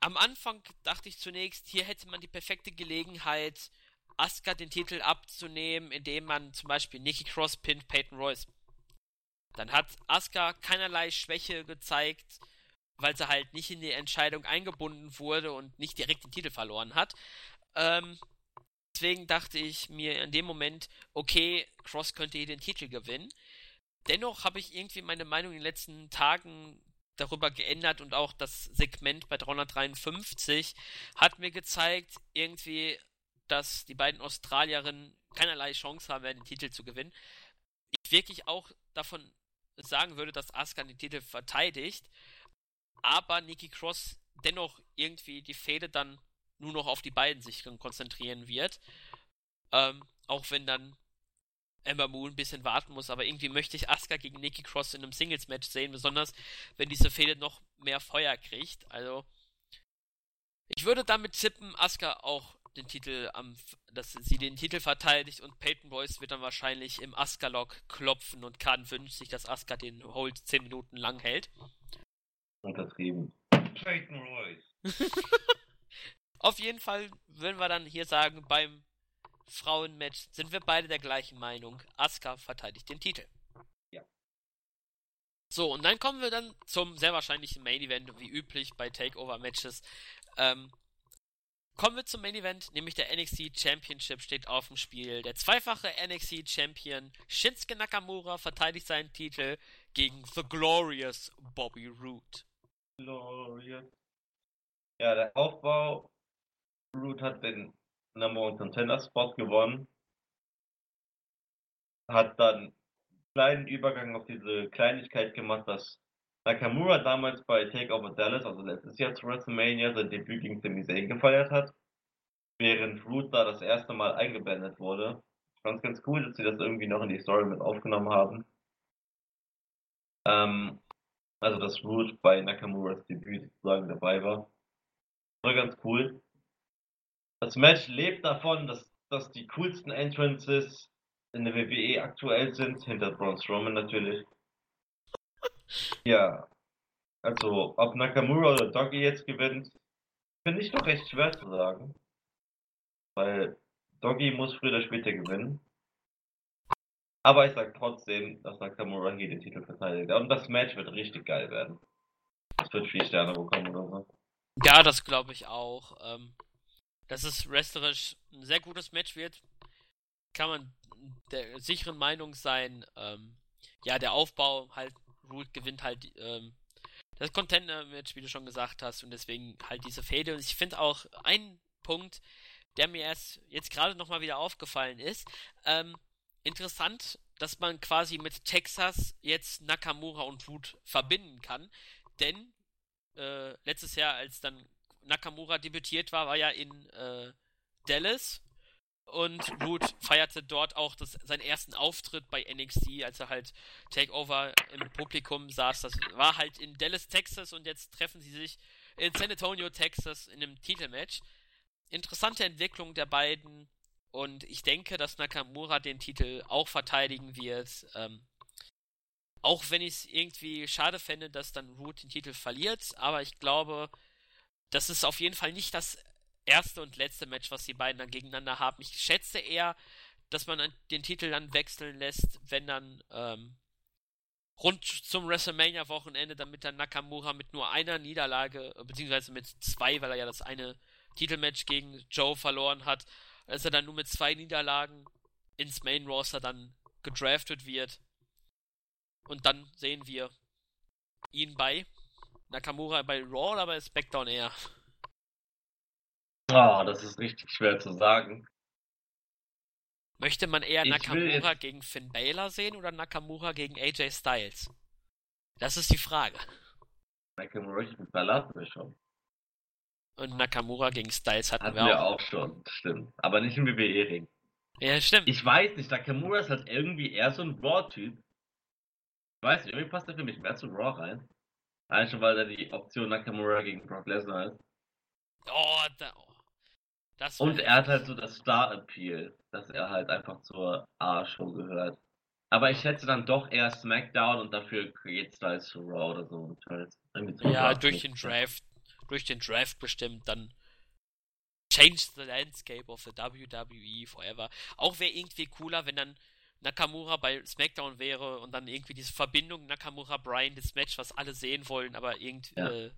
am Anfang dachte ich zunächst, hier hätte man die perfekte Gelegenheit, Asuka den Titel abzunehmen, indem man zum Beispiel Nikki Cross pinnt Peyton Royce. Dann hat Asuka keinerlei Schwäche gezeigt, weil sie halt nicht in die Entscheidung eingebunden wurde und nicht direkt den Titel verloren hat. Ähm, deswegen dachte ich mir in dem Moment, okay, Cross könnte hier den Titel gewinnen. Dennoch habe ich irgendwie meine Meinung in den letzten Tagen darüber geändert und auch das Segment bei 353 hat mir gezeigt, irgendwie, dass die beiden Australierinnen keinerlei Chance haben werden, den Titel zu gewinnen. Ich wirklich auch davon sagen würde, dass Asuka den Titel verteidigt, aber Nikki Cross dennoch irgendwie die Fehde dann nur noch auf die beiden sich konzentrieren wird. Ähm, auch wenn dann Ember Moon ein bisschen warten muss, aber irgendwie möchte ich Asuka gegen Nikki Cross in einem Singles-Match sehen, besonders wenn diese Fehde noch mehr Feuer kriegt. Also, ich würde damit tippen, Asuka auch den Titel am, dass sie den Titel verteidigt und Peyton Royce wird dann wahrscheinlich im Asuka-Lock klopfen und Khan wünscht sich, dass Asuka den Hold 10 Minuten lang hält. Untertrieben. Peyton Royce. Auf jeden Fall würden wir dann hier sagen, beim Frauenmatch sind wir beide der gleichen Meinung. Asuka verteidigt den Titel. Ja. So, und dann kommen wir dann zum sehr wahrscheinlichen Main Event, wie üblich bei Takeover-Matches. Ähm, kommen wir zum Main Event, nämlich der NXT Championship steht auf dem Spiel. Der zweifache NXT Champion Shinsuke Nakamura verteidigt seinen Titel gegen The Glorious Bobby Roode. Glorious. Ja, der Aufbau. Root hat den Number One Contender Spot gewonnen. Hat dann einen kleinen Übergang auf diese Kleinigkeit gemacht, dass Nakamura damals bei Takeover Dallas, also letztes Jahr zu WrestleMania, sein Debüt gegen Sami Zayn gefeiert hat. Während Root da das erste Mal eingeblendet wurde. Ich fand es ganz cool, dass sie das irgendwie noch in die Story mit aufgenommen haben. Ähm, also, dass Root bei Nakamuras Debüt sozusagen dabei war. War ganz cool. Das Match lebt davon, dass, dass die coolsten Entrances in der WWE aktuell sind, hinter Braun Strowman natürlich. Ja. Also, ob Nakamura oder Doggy jetzt gewinnt, finde ich doch recht schwer zu sagen. Weil Doggy muss früher oder später gewinnen. Aber ich sag trotzdem, dass Nakamura hier den Titel verteidigt. Und das Match wird richtig geil werden. Es wird vier Sterne bekommen oder so. Ja, das glaube ich auch. Ähm, dass es wrestlerisch ein sehr gutes Match wird, kann man der sicheren Meinung sein. Ähm, ja, der Aufbau halt, Root gewinnt halt ähm, das Contender-Match, wie du schon gesagt hast, und deswegen halt diese Fehde. Und ich finde auch ein Punkt, der mir erst jetzt gerade nochmal wieder aufgefallen ist, ähm, interessant, dass man quasi mit Texas jetzt Nakamura und Root verbinden kann, denn äh, letztes Jahr, als dann Nakamura debütiert war, war ja in äh, Dallas und Root feierte dort auch das, seinen ersten Auftritt bei NXT, als er halt Takeover im Publikum saß. Das war halt in Dallas, Texas und jetzt treffen sie sich in San Antonio, Texas in einem Titelmatch. Interessante Entwicklung der beiden und ich denke, dass Nakamura den Titel auch verteidigen wird. Ähm, auch wenn ich es irgendwie schade fände, dass dann Root den Titel verliert, aber ich glaube, das ist auf jeden Fall nicht das erste und letzte Match, was die beiden dann gegeneinander haben. Ich schätze eher, dass man den Titel dann wechseln lässt, wenn dann ähm, rund zum WrestleMania-Wochenende, damit dann Nakamura mit nur einer Niederlage, beziehungsweise mit zwei, weil er ja das eine Titelmatch gegen Joe verloren hat, dass er dann nur mit zwei Niederlagen ins Main Roster dann gedraftet wird. Und dann sehen wir ihn bei Nakamura bei Raw oder bei SmackDown eher? Oh, das ist richtig schwer zu sagen. Möchte man eher Ich Nakamura jetzt- gegen Finn Balor sehen oder Nakamura gegen AJ Styles? Das ist die Frage. Nakamura mit Ballard wir schon. Und Nakamura gegen Styles hatten, Hatten wir wir auch. auch schon, stimmt. Aber nicht im WWE-Ring. Ja, stimmt. Ich weiß nicht, Nakamura ist halt irgendwie eher so ein Raw-Typ. Ich weiß nicht, irgendwie passt er für mich mehr zu Raw rein. Allein schon, weil da die Option Nakamura gegen Brock Lesnar ist. Oh, da, Und er hat halt so das Star-Appeal, dass er halt einfach zur A-Show gehört. Aber ich schätze dann doch eher SmackDown und dafür Create Styles zu Raw oder so. Halt Ja, durch den nicht. Draft, durch den Draft bestimmt dann change the landscape of the WWE forever. Auch wäre irgendwie cooler, wenn dann Nakamura bei SmackDown wäre und dann irgendwie diese Verbindung Nakamura-Bryan, das Match, was alle sehen wollen, aber irgendwie Ja. äh,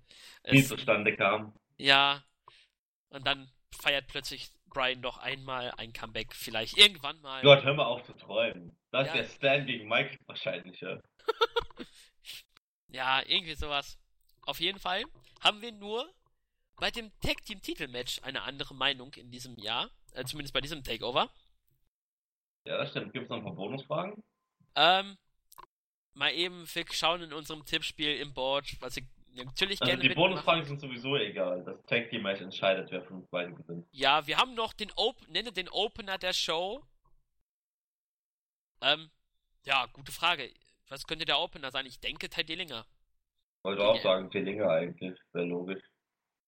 Nie es- zustande kam. ja, und dann feiert plötzlich Bryan noch einmal ein Comeback, vielleicht irgendwann mal. Gott, hör mal auf zu träumen. Das Ja. ist der Stan gegen Michael wahrscheinlich, ja. Ja, irgendwie sowas. Auf jeden Fall haben wir nur bei dem Tag Team Titelmatch eine andere Meinung in diesem Jahr, äh, zumindest bei diesem Takeover. Ja, das stimmt. Gibt es noch ein paar Bonusfragen? Ähm, mal eben wir schauen in unserem Tippspiel im Board, was ich natürlich Also gerne die. Bonusfragen sind sowieso egal. Das Tag Team Match entscheidet, wer von uns beiden gewinnt. Ja, wir haben noch den Op nenne den Opener der Show. Ähm, ja, gute Frage. Was könnte der Opener sein? Ich denke Ty Dillinger. Wollte auch sagen, Tillinger eigentlich. Wäre logisch.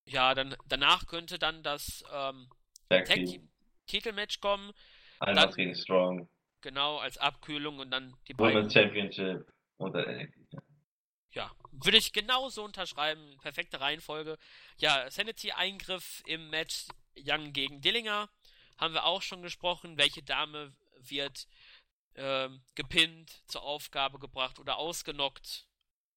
Ja, dann danach könnte dann das ähm, Tag Tag Team. Titelmatch kommen, Einmal gegen Strong. genau als Abkühlung und dann die beiden. Women's Championship. Und dann NXT. Ja, würde ich genauso unterschreiben. Perfekte Reihenfolge. Ja, Sanity-Eingriff im Match Young gegen Dillinger. Haben wir auch schon gesprochen. Welche Dame wird ähm, gepinnt, zur Aufgabe gebracht oder ausgenockt?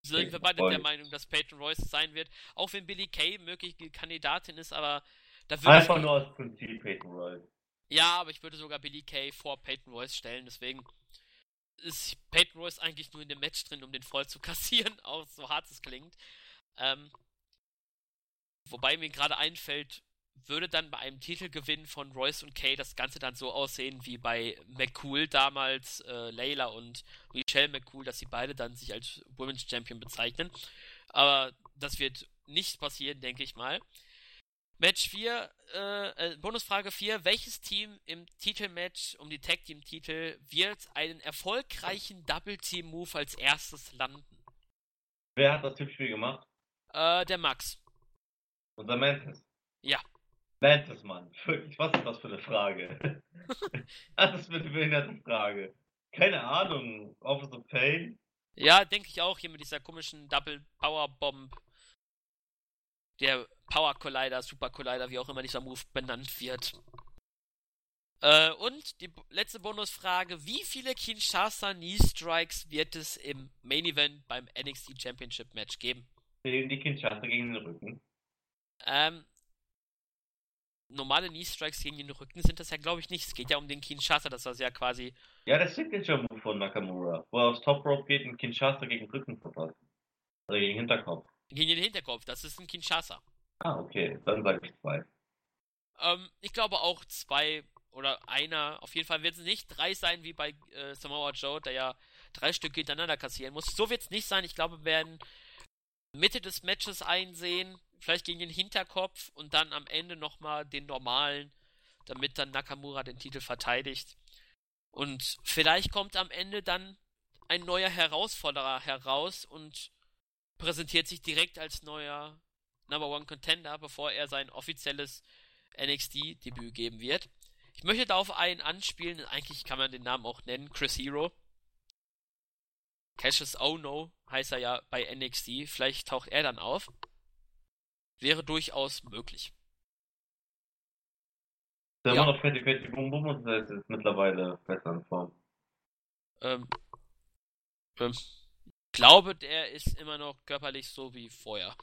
Sind wir beide der Meinung, dass Peyton Royce sein wird. Auch wenn Billy Kay mögliche Kandidatin ist, aber da würde Einfach nur aus Prinzip Peyton Royce. Ja, aber ich würde sogar Billy Kay vor Peyton Royce stellen. Deswegen ist Peyton Royce eigentlich nur in dem Match drin, um den voll zu kassieren, auch so hart es klingt. Ähm, wobei mir gerade einfällt, würde dann bei einem Titelgewinn von Royce und Kay das Ganze dann so aussehen wie bei McCool damals, äh, Layla und Michelle McCool, dass sie beide dann sich als Women's Champion bezeichnen. Aber das wird nicht passieren, denke ich mal. Match 4, äh, äh, Bonusfrage 4. Welches Team im Titelmatch um die Tag Team Titel wird einen erfolgreichen Double Team Move als erstes landen? Wer hat das Tippspiel gemacht? Äh, der Max. Unser Mantis. Ja. Mantis, Mann. Wirklich, was ist das für eine Frage? das ist eine behinderte Frage. Keine Ahnung. Office of Pain? Ja, denke ich auch hier mit dieser komischen Double Power Bomb. Der Power Collider, Super Collider, wie auch immer dieser Move benannt wird. Äh, und die letzte Bonusfrage: Wie viele Kinshasa Knee Strikes wird es im Main Event beim NXT Championship Match geben? Die die Kinshasa gegen den Rücken. Ähm, normale Knee Strikes gegen den Rücken sind das ja, glaube ich, nicht. Es geht ja um den Kinshasa, das war ja quasi. Ja, der Signature Move von Nakamura. Wo er aufs Top Rope geht und Kinshasa gegen den Rücken verpasst. Oder gegen den Hinterkopf. Gegen den Hinterkopf, das ist ein Kinshasa. Ah, okay. Dann sage ich zwei. Ähm, ich glaube auch zwei oder einer. Auf jeden Fall wird es nicht drei sein wie bei äh, Samoa Joe, der ja drei Stück hintereinander kassieren muss. So wird es nicht sein. Ich glaube, wir werden Mitte des Matches einsehen, vielleicht gegen den Hinterkopf und dann am Ende nochmal den normalen, damit dann Nakamura den Titel verteidigt. Und vielleicht kommt am Ende dann ein neuer Herausforderer heraus und präsentiert sich direkt als neuer Number One Contender, bevor er sein offizielles NXT-Debüt geben wird. Ich möchte da auf einen anspielen, eigentlich kann man den Namen auch nennen, Chris Hero. Cassius Oh No heißt er ja bei NXT, vielleicht taucht er dann auf. Wäre durchaus möglich. Der Ja. immer noch Fatty Fatty Boom Boom und ist jetzt mittlerweile besser in Form. Ähm, ähm, glaube, der ist immer noch körperlich so wie vorher.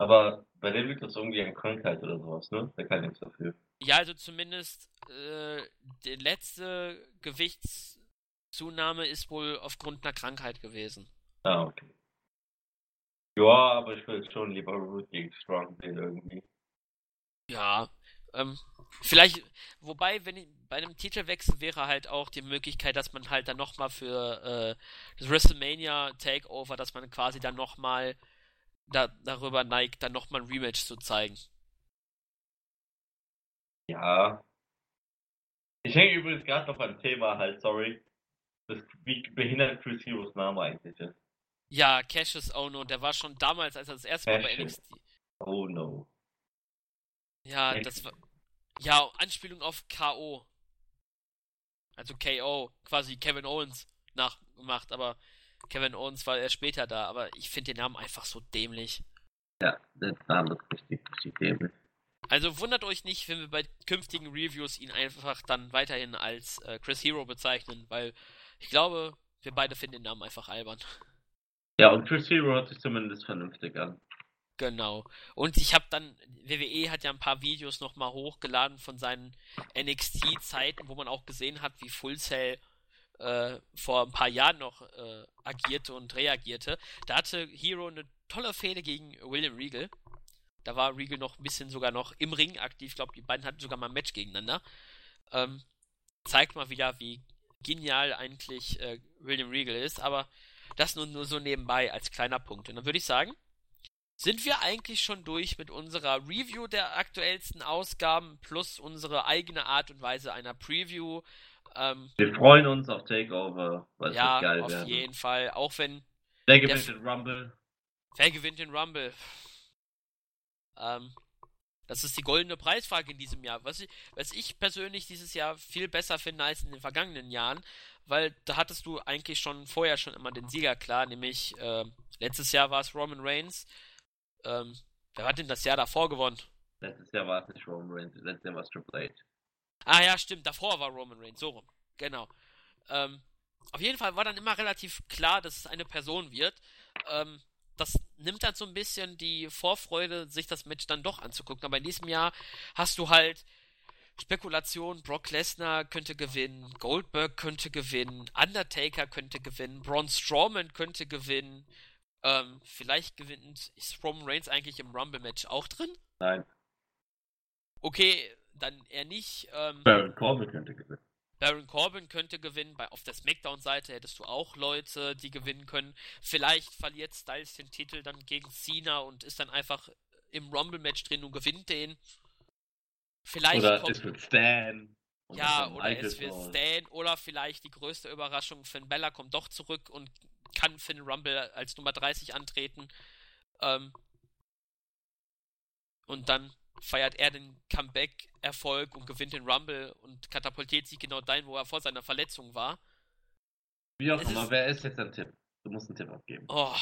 Aber bei dem liegt das irgendwie an Krankheit oder sowas, ne? Der kann nichts dafür. Ja, also zumindest äh, die letzte Gewichtszunahme ist wohl aufgrund einer Krankheit gewesen. Ah, okay. Ja, aber ich will schon lieber Root gegen Strong sehen irgendwie. Ja, ähm, vielleicht, wobei, wenn ich, bei einem Titelwechsel wäre halt auch die Möglichkeit, dass man halt dann nochmal für äh, das WrestleMania Takeover, dass man quasi dann nochmal da, darüber neigt, dann nochmal ein Rematch zu zeigen. Ja. Ich hänge übrigens gerade noch beim Thema halt, sorry. Das, wie behindert Chris Heroes Name eigentlich ist. Ja, Cassius Ono, der war schon damals, als er das erste Mal bei Cassius. NXT. Oh no. Ja, Echt? das war. Ja, Anspielung auf K.O. Also K.O. Quasi Kevin Owens nachgemacht, aber Kevin Owens war erst später da, aber ich finde den Namen einfach so dämlich. Ja, der Name ist richtig, richtig dämlich. Also wundert euch nicht, wenn wir bei künftigen Reviews ihn einfach dann weiterhin als äh, Chris Hero bezeichnen, weil ich glaube, wir beide finden den Namen einfach albern. Ja, und Chris Hero hört sich zumindest vernünftig an. Genau. Und ich habe dann, WWE hat ja ein paar Videos nochmal hochgeladen von seinen NXT-Zeiten, wo man auch gesehen hat, wie Full Sail äh, vor ein paar Jahren noch äh, agierte und reagierte. Da hatte Hero eine tolle Fehde gegen William Regal. Da war Regal noch ein bisschen sogar noch im Ring aktiv. Ich glaube, die beiden hatten sogar mal ein Match gegeneinander. Ähm, zeigt mal wieder, wie genial eigentlich äh, William Regal ist, aber das nur, nur so nebenbei als kleiner Punkt. Und dann würde ich sagen, sind wir eigentlich schon durch mit unserer Review der aktuellsten Ausgaben plus unsere eigene Art und Weise einer Preview. Ähm, Wir freuen uns auf Takeover, weil es ja, wird geil auf werden. jeden Fall. Auch wenn, Der gewinnt den Rumble. wer gewinnt den Rumble? Ähm, das ist die goldene Preisfrage in diesem Jahr. Was ich, was ich persönlich dieses Jahr viel besser finde als in den vergangenen Jahren, weil da hattest du eigentlich schon vorher schon immer den Sieger klar, nämlich äh, letztes Jahr war es Roman Reigns. Ähm, wer hat denn das Jahr davor gewonnen? Letztes Jahr war es nicht Roman Reigns, letztes Jahr war es Triple H. Ah ja, stimmt, davor war Roman Reigns, so rum. Genau. Ähm, auf jeden Fall war dann immer relativ klar, dass es eine Person wird. Ähm, das nimmt dann so ein bisschen die Vorfreude, sich das Match dann doch anzugucken. Aber in diesem Jahr hast du halt Spekulation, Brock Lesnar könnte gewinnen, Goldberg könnte gewinnen, Undertaker könnte gewinnen, Braun Strowman könnte gewinnen. Ähm, vielleicht gewinnt ist Roman Reigns eigentlich im Rumble-Match auch drin? Nein, Okay, dann eher nicht. Ähm, Baron Corbin könnte gewinnen. Baron Corbin könnte gewinnen. Bei, auf der SmackDown-Seite hättest du auch Leute, die gewinnen können. Vielleicht verliert Styles den Titel dann gegen Cena und ist dann einfach im Rumble-Match drin und gewinnt den. Vielleicht Oder kommt, es wird Stan. Ja, oder Michael es wird. Stan oder vielleicht die größte Überraschung, Finn Bella kommt doch zurück und kann den Rumble als Nummer 30 antreten. Ähm, und dann feiert er den Comeback-Erfolg und gewinnt den Rumble und katapultiert sich genau dahin, wo er vor seiner Verletzung war. Wie auch immer, wer ist jetzt ein Tipp? Du musst einen Tipp abgeben. Oh.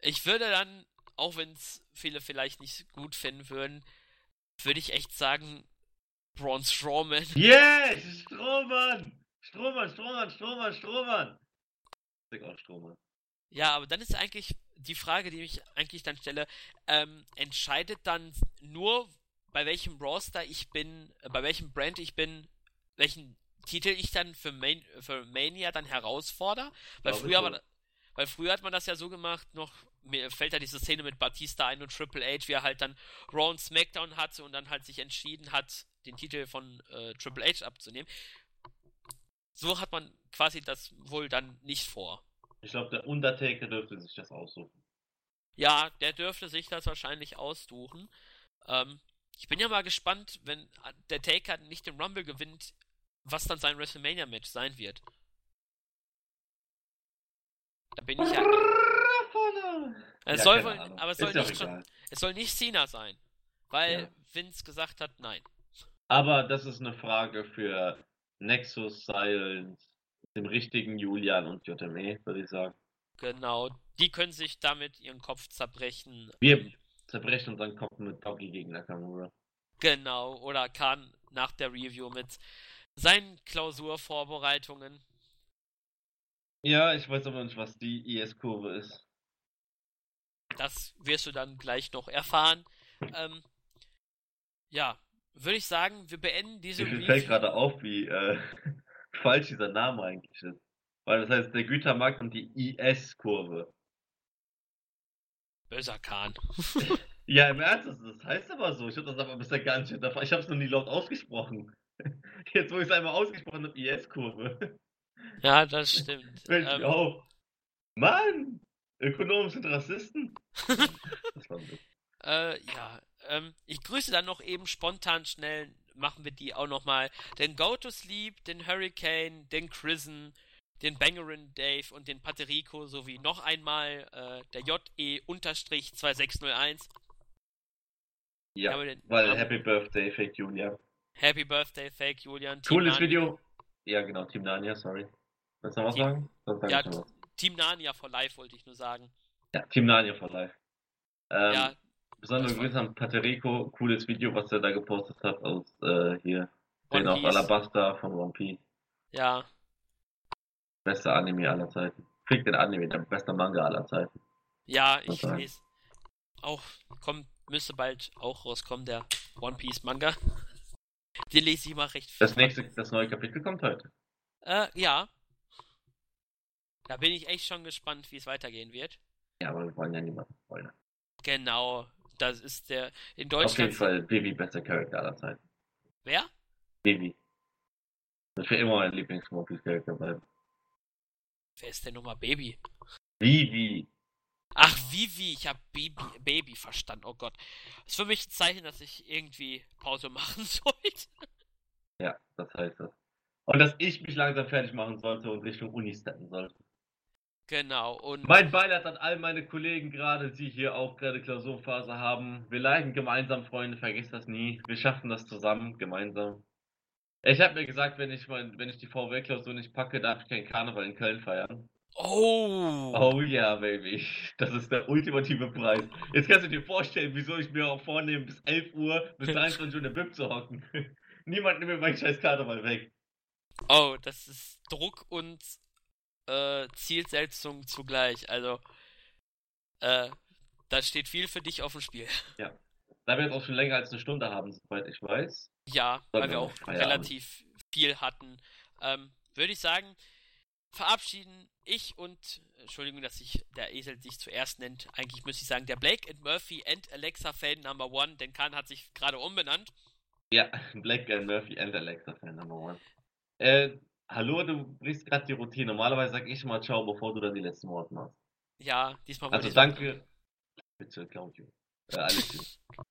Ich würde dann, auch wenn es viele vielleicht nicht gut finden würden, würde ich echt sagen, Braun Strowman. Yes! Strohmann! Strohmann, Strohmann, Strohmann, Strohmann! Ich auch Strohmann. Ja, aber dann ist eigentlich die Frage, die ich eigentlich dann stelle, ähm, entscheidet dann nur, bei welchem Roster ich bin, äh, bei welchem Brand ich bin, welchen Titel ich dann für, Main, für Mania dann herausfordere? Weil Glaube früher, war, weil früher hat man das ja so gemacht, noch mir fällt da diese Szene mit Batista ein und Triple H, wie er halt dann Raw und SmackDown hatte und dann halt sich entschieden hat, den Titel von äh, Triple H abzunehmen. So hat man quasi das wohl dann nicht vor. Ich glaube, der Undertaker dürfte sich das aussuchen. Ja, der dürfte sich das wahrscheinlich aussuchen. Ähm, ich bin ja mal gespannt, wenn der Taker nicht den Rumble gewinnt, was dann sein WrestleMania-Match sein wird. Da bin ich ja. Es Ja, soll wohl, aber es soll nicht schon, es soll nicht Cena sein, weil Ja. Vince gesagt hat, nein. Aber das ist eine Frage für Nexus, Silence, dem richtigen Julian und JME, würde ich sagen. Genau, die können sich damit ihren Kopf zerbrechen. Wir zerbrechen unseren Kopf mit Doggy gegen Nakamura. genau, oder Khan nach der Review mit seinen Klausurvorbereitungen. Ja, ich weiß aber nicht, was die IS-Kurve ist. Das wirst du dann gleich noch erfahren. Ähm, ja, würde ich sagen, wir beenden diese Mir fällt Review. gerade auf, wie äh, falsch dieser Name eigentlich ist. Weil das heißt der Gütermarkt und die IS-Kurve. Böser Kahn. Ja, im Ernst, das, das heißt aber so. Ich habe das aber bisher gar nicht hinterfragt. Ich habe es noch nie laut ausgesprochen. Jetzt, wo ich es einmal ausgesprochen habe, IS-Kurve. Ja, das stimmt. Mensch, Ähm, auf. Mann! Ökonomen sind Rassisten. das war gut. Äh, ja, ähm, ich grüße dann noch eben spontan schnell, machen wir die auch nochmal, den Go to Sleep, den Hurricane, den Chrisen, den Bangerin Dave und den Paterico sowie noch einmal äh, der JE-2601. Ja, den- weil aber- Happy Birthday, Fake Julia. Happy Birthday, Fake Julian. Team Cooles Narnia, Video. Ja, genau, Team Nania, sorry. Willst du noch was Team- sagen? Sag Ja. Team Nania for Life wollte ich nur sagen. Ja, Team Nania for Life. Ähm, ja, besondere Grüße an Paterico. Cooles Video, was er da gepostet hat aus äh, hier. One Den auf. Alabasta von One Piece. ja, Bester Anime aller Zeiten. Kriegt den Anime, der beste Manga aller Zeiten. ja, ich lese. Auch, kommt, müsste bald auch rauskommen, der One Piece Manga. Den lese ich mal recht Das nächste, das neue Kapitel kommt heute. Äh, ja. Da bin ich echt schon gespannt, wie es weitergehen wird. Ja, aber wir wollen ja niemanden spoilern. Genau. Das ist der. In Auf Deutschland. jeden Fall Vivi, bester Charakter aller Zeiten. Wer? Vivi. Das wird immer mein Lieblings-One Piece-Charakter bleiben. Wer ist denn nochmal Baby? Vivi. Ach, Vivi, ich hab Baby, Baby verstanden. Oh Gott. Das ist für mich ein Zeichen, dass ich irgendwie Pause machen sollte. Ja, das heißt das. Und dass ich mich langsam fertig machen sollte und Richtung Uni steppen sollte. Genau. Und Mein Beileid an all meine Kollegen gerade, die hier auch gerade Klausurphase haben. Wir leiden gemeinsam, Freunde, vergesst das nie. Wir schaffen das zusammen, gemeinsam. Ich habe mir gesagt, wenn ich mein, wenn ich die VW-Klausur nicht packe, darf ich keinen Karneval in Köln feiern. Oh. Oh ja, Baby. Das ist der ultimative Preis. Jetzt kannst du dir vorstellen, wieso ich mir auch vornehme, bis 11 Uhr, bis 23 Uhr in der Bib zu hocken. Niemand nimmt mir meinen scheiß Karneval weg. Oh, das ist Druck und äh, Zielsetzung zugleich. Also, äh, da steht viel für dich auf dem Spiel. Da wir jetzt auch schon länger als eine Stunde haben, soweit ich weiß. Ja, weil wir wir auch relativ viel hatten. Ähm, Würde ich sagen, verabschieden ich und, Entschuldigung, dass sich der Esel sich zuerst nennt. Eigentlich müsste ich sagen, der Blake and Murphy and Alexa Fan Number One, denn Khan hat sich gerade umbenannt. Ja, Black and Murphy and Alexa Fan Number One. Äh, hallo, du brichst gerade die Routine. Normalerweise sag ich mal Ciao, bevor du dann die letzten Worte machst. Ja, diesmal Also ich danke. Bitte, Claudio. Äh, alles gut.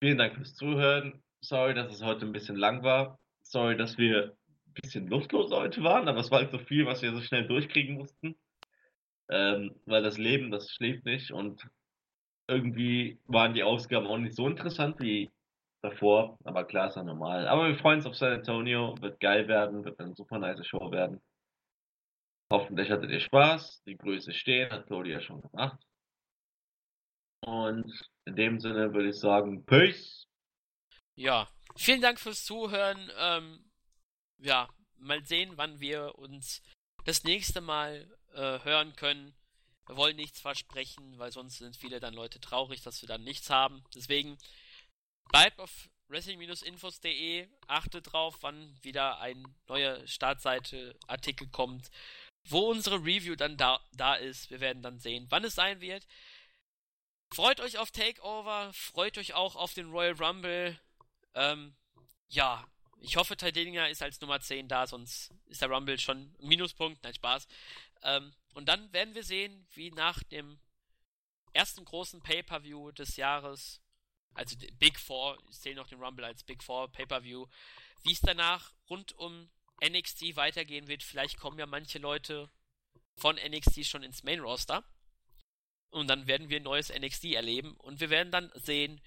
Vielen Dank fürs Zuhören. Sorry, dass es heute ein bisschen lang war. Sorry, dass wir ein bisschen luftlos heute waren, aber es war halt so viel, was wir so schnell durchkriegen mussten. Ähm, weil das Leben, das schläft nicht und irgendwie waren die Ausgaben auch nicht so interessant wie davor, aber klar ist ja normal. Aber wir freuen uns auf San Antonio, wird geil werden, wird eine super nice Show werden. Hoffentlich hattet ihr Spaß, die Grüße stehen, hat Claudia schon gemacht. Und in dem Sinne würde ich sagen, Peace. Ja, vielen Dank fürs Zuhören. Ähm, ja, mal sehen, wann wir uns das nächste Mal äh, hören können. Wir wollen nichts versprechen, weil sonst sind viele dann Leute traurig, dass wir dann nichts haben. Deswegen bleibt auf wrestling-infos.de, achtet drauf, wann wieder ein neuer Startseite Artikel kommt, wo unsere Review dann da, da ist. Wir werden dann sehen, wann es sein wird. Freut euch auf Takeover, freut euch auch auf den Royal Rumble. Ähm, ja, ich hoffe, Dillinger ist als Nummer 10 da, sonst ist der Rumble schon ein Minuspunkt. Nein, Spaß. Ähm, und dann werden wir sehen, wie nach dem ersten großen Pay-Per-View des Jahres, also Big Four, ich zähle noch den Rumble als Big Four Pay-Per-View, wie es danach rund um NXT weitergehen wird. Vielleicht kommen ja manche Leute von NXT schon ins Main Roster. Und dann werden wir ein neues NXT erleben und wir werden dann sehen,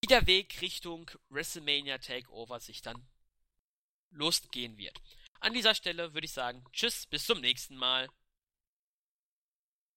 wie der Weg Richtung WrestleMania Takeover sich dann losgehen wird. An dieser Stelle würde ich sagen, tschüss, bis zum nächsten Mal.